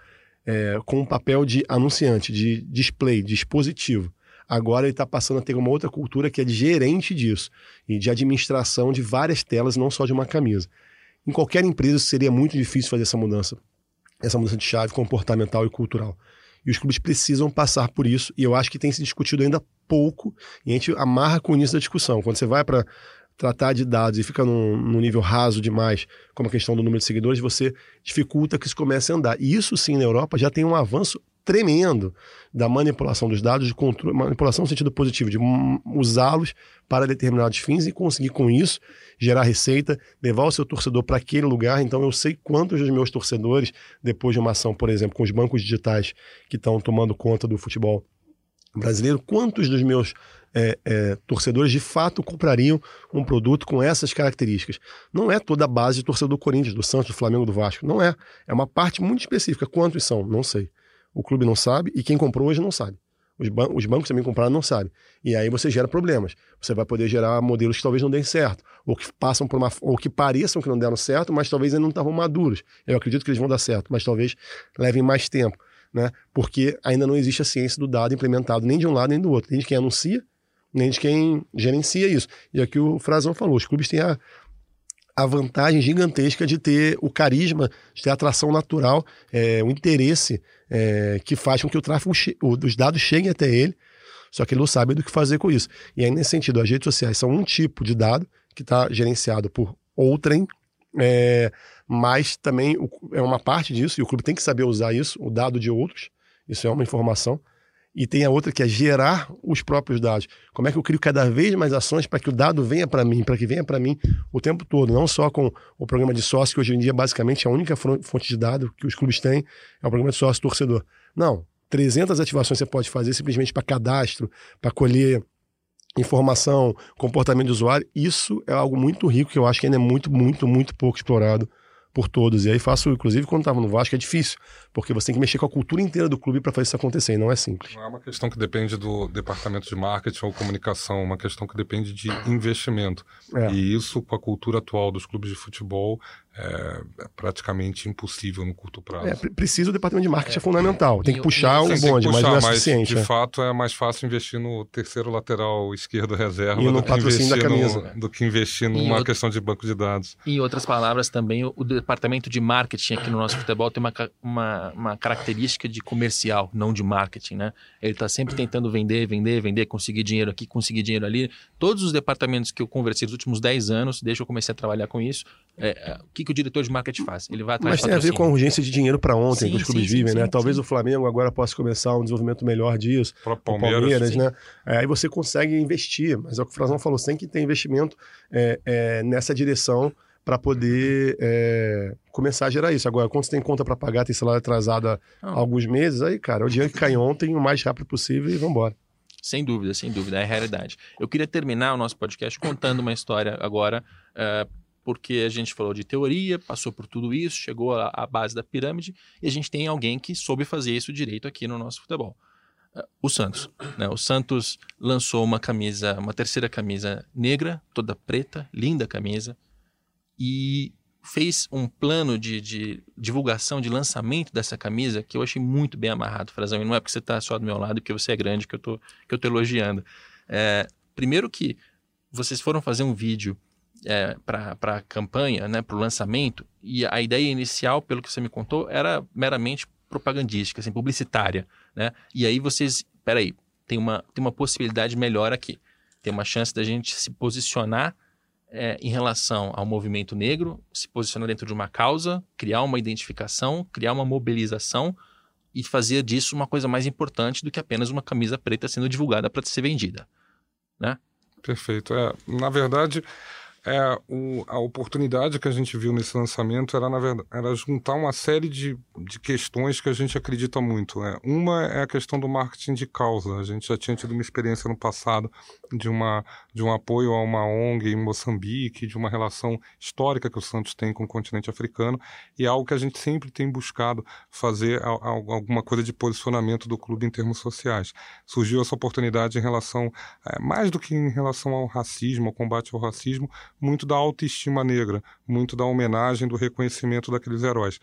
é, com um papel de anunciante, de display, de dispositivo. Agora ele está passando a ter uma outra cultura que é de gerente disso e de administração de várias telas, não só de uma camisa. Em qualquer empresa seria muito difícil fazer essa mudança, essa mudança de chave comportamental e cultural. E os clubes precisam passar por isso, e eu acho que tem se discutido ainda pouco, e a gente amarra com o início da discussão. Quando você vai para tratar de dados e fica num, num, nível raso demais, como a questão do número de seguidores, você dificulta que isso comece a andar. E isso sim, na Europa, já tem um avanço tremendo da manipulação dos dados, de controle, manipulação no sentido positivo, de usá-los para determinados fins e conseguir com isso gerar receita, levar o seu torcedor para aquele lugar. Então eu sei quantos dos meus torcedores, depois de uma ação, por exemplo, com os bancos digitais que estão tomando conta do futebol brasileiro, quantos dos meus é, é, torcedores de fato comprariam um produto com essas características. Não é toda a base de torcedor do Corinthians, do Santos, do Flamengo, do Vasco. Não é. É uma parte muito específica. Quantos são? Não sei o clube não sabe e quem comprou hoje não sabe. Os, ban os bancos também compraram não sabem. E aí você gera problemas. Você vai poder gerar modelos que talvez não deem certo, ou que passam por uma. ou que pareçam que não deram certo, mas talvez ainda não estavam maduros. Eu acredito que eles vão dar certo, mas talvez levem mais tempo. Né? Porque ainda não existe a ciência do dado implementado nem de um lado nem do outro, nem de quem anuncia, nem de quem gerencia isso. E aqui o Frazão falou: os clubes têm a, a vantagem gigantesca de ter o carisma, de ter a atração natural, é, o interesse é, que faz com que o tráfego, os dados cheguem até ele, só que ele não sabe do que fazer com isso. E aí, nesse sentido, as redes sociais são um tipo de dado que está gerenciado por outrem, é, mas também é uma parte disso, e o clube tem que saber usar isso, o dado de outros, isso é uma informação e tem a outra que é gerar os próprios dados. Como é que eu crio cada vez mais ações para que o dado venha para mim, para que venha para mim o tempo todo, não só com o programa de sócio, que hoje em dia basicamente é a única fonte de dados que os clubes têm, é o programa de sócio torcedor. Não, 300 ativações você pode fazer simplesmente para cadastro, para colher informação, comportamento do usuário. Isso é algo muito rico que eu acho que ainda é muito, muito, muito pouco explorado por todos. E aí faço, inclusive, quando estava no Vasco, é difícil, porque você tem que mexer com a cultura inteira do clube para fazer isso acontecer, e não é simples. Não é uma questão que depende do departamento de marketing ou comunicação, é uma questão que depende de investimento. É. E isso, com a cultura atual dos clubes de futebol, é, é, praticamente impossível no curto prazo. É, precisa o departamento de marketing é, é fundamental. Tem que puxar o bonde, mas não é suficiente. de fato, é mais fácil investir no terceiro lateral esquerdo reserva do que, investir no, do que investir numa questão de banco de dados. Em outras palavras, também o, o departamento de marketing aqui no nosso futebol tem uma, uma, uma característica de comercial, não de marketing, né? Ele está sempre tentando vender, vender, vender, conseguir dinheiro aqui, conseguir dinheiro ali. Todos os departamentos que eu conversei nos últimos 10 anos, desde que eu comecei a trabalhar com isso, é, o que que o diretor de marketing faz? Ele vai atrás Mas tem a ver com a urgência de dinheiro para ontem sim, que os clubes sim, vivem, sim, né? Talvez o Flamengo agora possa começar um desenvolvimento melhor disso. O Palmeiras, Palmeiras né? É, aí você consegue investir, mas é o que o Frazão falou, você tem que ter investimento é, é, nessa direção para poder é, começar a gerar isso. Agora, quando você tem conta para pagar, tem salário atrasado há ah. alguns meses, aí, cara, o dinheiro que cai ontem, o mais rápido possível e vamos embora. Sem dúvida, sem dúvida, é a realidade. Eu queria terminar o nosso podcast contando uma história agora uh, porque a gente falou de teoria, passou por tudo isso, chegou à, base da pirâmide e a gente tem alguém que soube fazer isso direito aqui no nosso futebol. Uh, o Santos. Né? O Santos lançou uma camisa, uma terceira camisa negra, toda preta, linda camisa, e fez um plano de, de, divulgação, de lançamento dessa camisa que eu achei muito bem amarrado, Frazão. E não é porque você está só do meu lado, porque você é grande, que eu tô, que eu elogiando. É, primeiro que vocês foram fazer um vídeo é, para a campanha, né, para o lançamento, e a ideia inicial, pelo que você me contou, era meramente propagandística, assim, publicitária, né? E aí vocês, peraí, tem uma, tem uma possibilidade melhor aqui. Tem uma chance da gente se posicionar é, em relação ao movimento negro, se posicionar dentro de uma causa, criar uma identificação, criar uma mobilização e fazer disso uma coisa mais importante do que apenas uma camisa preta sendo divulgada para ser vendida, né? Perfeito. É, na verdade, é, o, a oportunidade que a gente viu nesse lançamento era, na verdade, era juntar uma série de, de questões que a gente acredita muito. É. Uma é a questão do marketing de causa. A gente já tinha tido uma experiência no passado de, uma, de um apoio a uma ONG em Moçambique, de uma relação histórica que o Santos tem com o continente africano, e é algo que a gente sempre tem buscado fazer a, a, alguma coisa de posicionamento do clube em termos sociais. Surgiu essa oportunidade em relação, é, mais do que em relação ao racismo, ao combate ao racismo, muito da autoestima negra, muito da homenagem, do reconhecimento daqueles heróis.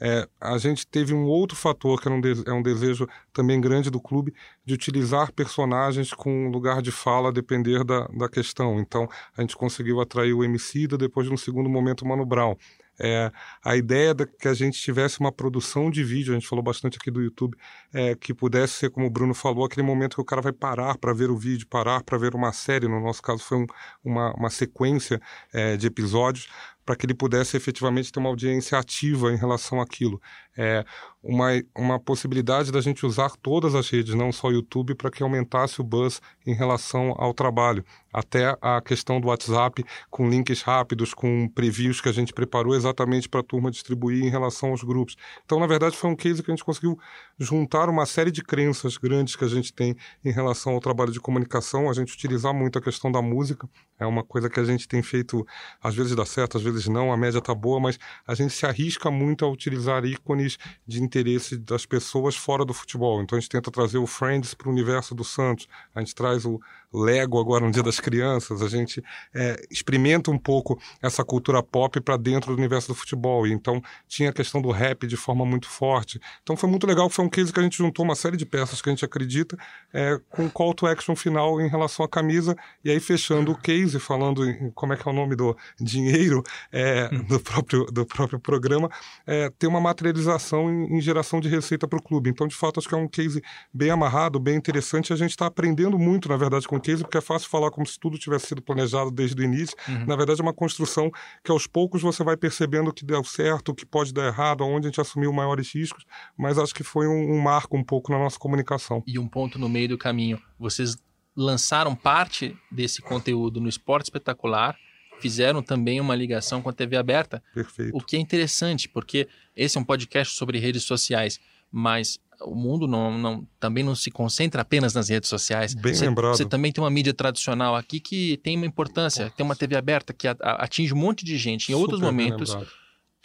É, a gente teve um outro fator que é um, é um desejo também grande do clube de utilizar personagens com lugar de fala a depender da, da questão. Então, a gente conseguiu atrair o Emicida, depois de um segundo momento o Mano Brown. É, a ideia de que a gente tivesse uma produção de vídeo, a gente falou bastante aqui do YouTube, é, que pudesse ser, como o Bruno falou, aquele momento que o cara vai parar para ver o vídeo, parar para ver uma série, no nosso caso foi um, uma, uma sequência é, de episódios, para que ele pudesse efetivamente ter uma audiência ativa em relação àquilo. É uma, uma possibilidade da gente usar todas as redes, não só o YouTube, para que aumentasse o buzz em relação ao trabalho. Até a questão do WhatsApp, com links rápidos, com previews que a gente preparou exatamente para a turma distribuir em relação aos grupos. Então, na verdade, foi um case que a gente conseguiu juntar uma série de crenças grandes que a gente tem em relação ao trabalho de comunicação, a gente utilizar muito a questão da música, é uma coisa que a gente tem feito, às vezes dá certo, às vezes vezes não, a média está boa, mas a gente se arrisca muito a utilizar ícones de interesse das pessoas fora do futebol. Então a gente tenta trazer o Friends para o universo do Santos, a gente traz o Lego agora no Dia das Crianças, a gente é, experimenta um pouco essa cultura pop para dentro do universo do futebol. E então tinha a questão do rap de forma muito forte. Então foi muito legal, foi um case que a gente juntou uma série de peças que a gente acredita é, com call to action final em relação à camisa. E aí fechando o case, falando em como é que é o nome do dinheiro é, do, próprio, do próprio programa, é, ter uma materialização em, em geração de receita para o clube. Então, de fato, acho que é um case bem amarrado, bem interessante. A gente está aprendendo muito, na verdade, com case, porque é fácil falar como se tudo tivesse sido planejado desde o início. Uhum. Na verdade, é uma construção que aos poucos você vai percebendo o que deu certo, o que pode dar errado, aonde a gente assumiu maiores riscos, mas acho que foi um, um marco um pouco na nossa comunicação. E um ponto no meio do caminho. Vocês lançaram parte desse conteúdo no Esporte Espetacular, fizeram também uma ligação com a TV aberta. Perfeito. O que é interessante, porque esse é um podcast sobre redes sociais, mas o mundo não, não, também não se concentra apenas nas redes sociais. Bem você, lembrado. Você também tem uma mídia tradicional aqui que tem uma importância, tem uma TV aberta que a, a, atinge um monte de gente em Super outros momentos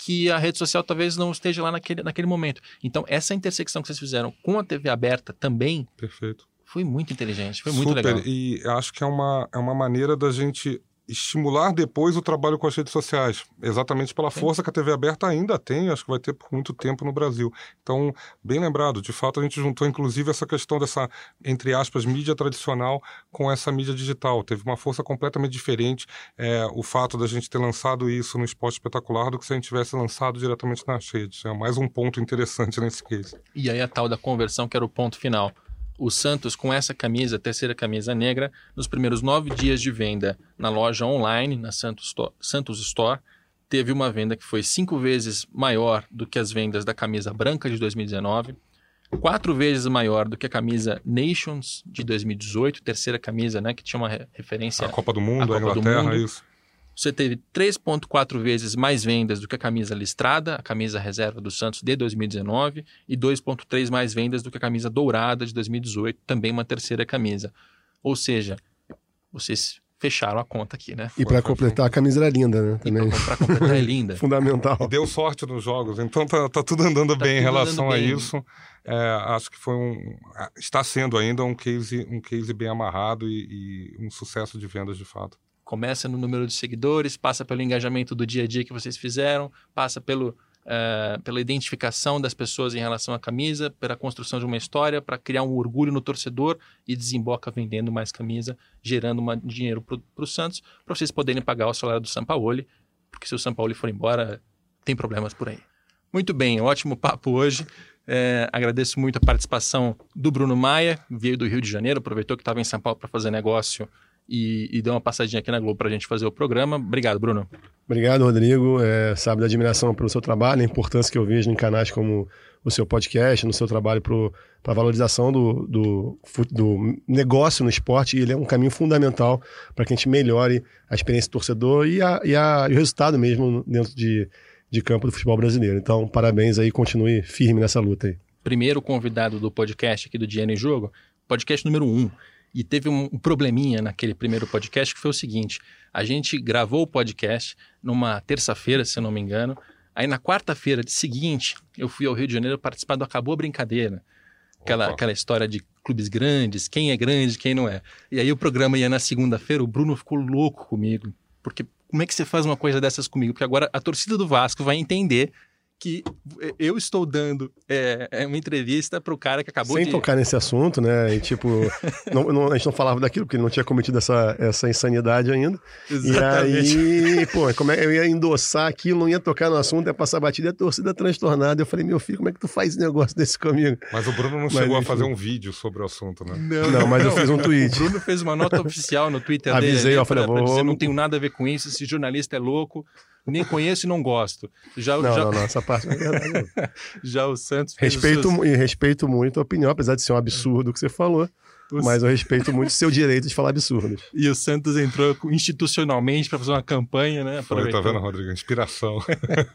que a rede social talvez não esteja lá naquele, naquele momento. Então, essa intersecção que vocês fizeram com a TV aberta também Perfeito. foi muito inteligente, foi muito Super. legal. E acho que é uma, é uma maneira da gente estimular depois o trabalho com as redes sociais, exatamente pela Sim. força que a TV aberta ainda tem, acho que vai ter por muito tempo no Brasil. Então, bem lembrado, de fato a gente juntou inclusive essa questão dessa, entre aspas, mídia tradicional com essa mídia digital. Teve uma força completamente diferente é, o fato da gente ter lançado isso no Esporte Espetacular do que se a gente tivesse lançado diretamente nas redes. É mais um ponto interessante nesse case. E aí a tal da conversão que era o ponto final o Santos com essa camisa, terceira camisa negra, nos primeiros nove dias de venda na loja online, na Santos Store, Santos Store, teve uma venda que foi cinco vezes maior do que as vendas da camisa branca de 2019, quatro vezes maior do que a camisa Nations de 2018, terceira camisa, né, que tinha uma referência à Copa do Mundo, à Inglaterra, isso. Você teve 3,4 vezes mais vendas do que a camisa listrada, a camisa reserva do Santos de 2019, e 2,3 mais vendas do que a camisa dourada de 2018, também uma terceira camisa. Ou seja, vocês fecharam a conta aqui, né? E para completar, a camisa era linda, né? Também. Para completar é linda. Fundamental. E deu sorte nos jogos, então tá, tá tudo andando tá bem em relação a bem. isso. É, acho que foi um. Está sendo ainda um case, um case bem amarrado e, e um sucesso de vendas de fato. Começa no número de seguidores, passa pelo engajamento do dia a dia que vocês fizeram, passa pelo uh, pela identificação das pessoas em relação à camisa, pela construção de uma história, para criar um orgulho no torcedor e desemboca vendendo mais camisa, gerando uma, dinheiro para o Santos, para vocês poderem pagar o salário do Sampaoli, porque se o Sampaoli for embora, tem problemas por aí. Muito bem, ótimo papo hoje. É, agradeço muito a participação do Bruno Maia, veio do Rio de Janeiro, aproveitou que estava em São Paulo para fazer negócio e, e deu uma passadinha aqui na Globo para a gente fazer o programa. Obrigado, Bruno. Obrigado, Rodrigo. É, sabe da admiração pelo seu trabalho, a importância que eu vejo em canais como o seu podcast, no seu trabalho para a valorização do, do, do, negócio no esporte. E ele é um caminho fundamental para que a gente melhore a experiência do torcedor e, a, e, a, e o resultado mesmo dentro de, de campo do futebol brasileiro. Então, parabéns aí, continue firme nessa luta aí. Primeiro convidado do podcast aqui do Dinheiro em Jogo, podcast número 1. Um e teve um, probleminha naquele primeiro podcast que foi o seguinte: a gente gravou o podcast numa terça-feira, se eu não me engano. Aí na quarta-feira seguinte, eu fui ao Rio de Janeiro participar do Acabou a Brincadeira. Aquela, aquela história de clubes grandes, quem é grande, quem não é. E aí o programa ia na segunda-feira, o Bruno ficou louco comigo. Porque como é que você faz uma coisa dessas comigo? Porque agora a torcida do Vasco vai entender que eu estou dando é, é uma entrevista para o cara que acabou Sem de... tocar nesse assunto, né? E, tipo, não, não, a gente não falava daquilo porque ele não tinha cometido essa, essa insanidade ainda. Exatamente. E aí, pô, como é, eu ia endossar aquilo, não ia tocar no assunto, ia passar batida e a torcida transtornada. Eu falei, meu filho, como é que tu faz negócio desse comigo? Mas o Bruno não mas, chegou enfim. a fazer um vídeo sobre o assunto, né? Não, não mas eu fiz um tweet. O Bruno fez uma nota oficial no Twitter Avisei, dele. Avisei, eu falei, vou... dizer, não tenho nada a ver com isso, esse jornalista é louco nem conheço e não gosto. Já, não, já... não, não, essa parte não é verdade. já o Santos. Respeito, seus... E respeito muito a opinião, apesar de ser um absurdo o que você falou. Mas eu respeito muito o seu direito de falar absurdos. E o Santos entrou institucionalmente para fazer uma campanha, né? Foi, tá vendo, Rodrigo? Inspiração.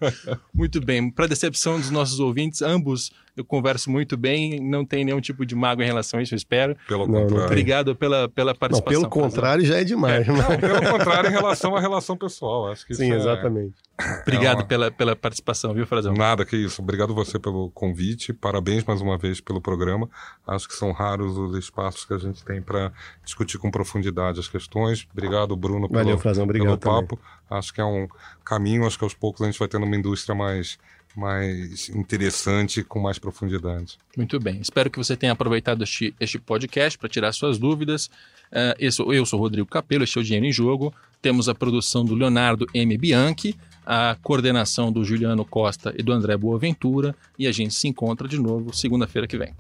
muito bem. Para decepção dos nossos ouvintes, ambos eu converso muito bem, não tem nenhum tipo de mágoa em relação a isso, eu espero. Pelo não, contrário. Obrigado pela, pela participação. Não, pelo contrário, já é demais. É. Não, pelo contrário, em relação à relação pessoal. Acho que Sim, é... exatamente. Obrigado é uma... pela, pela participação, viu, Frazão? Nada, que isso. Obrigado você pelo convite. Parabéns mais uma vez pelo programa. Acho que são raros os espaços que a gente tem para discutir com profundidade as questões. Obrigado, Bruno, pelo, Valeu, Frazão. Obrigado pelo papo. Também. Acho que é um caminho, acho que aos poucos a gente vai tendo uma indústria mais mais interessante, com mais profundidade. Muito bem. Espero que você tenha aproveitado este, este podcast para tirar suas dúvidas. Uh, eu, sou, eu sou Rodrigo Capello, este é o Dinheiro em Jogo. Temos a produção do Leonardo M. Bianchi, a coordenação do Juliano Costa e do André Boaventura. E a gente se encontra de novo segunda-feira que vem.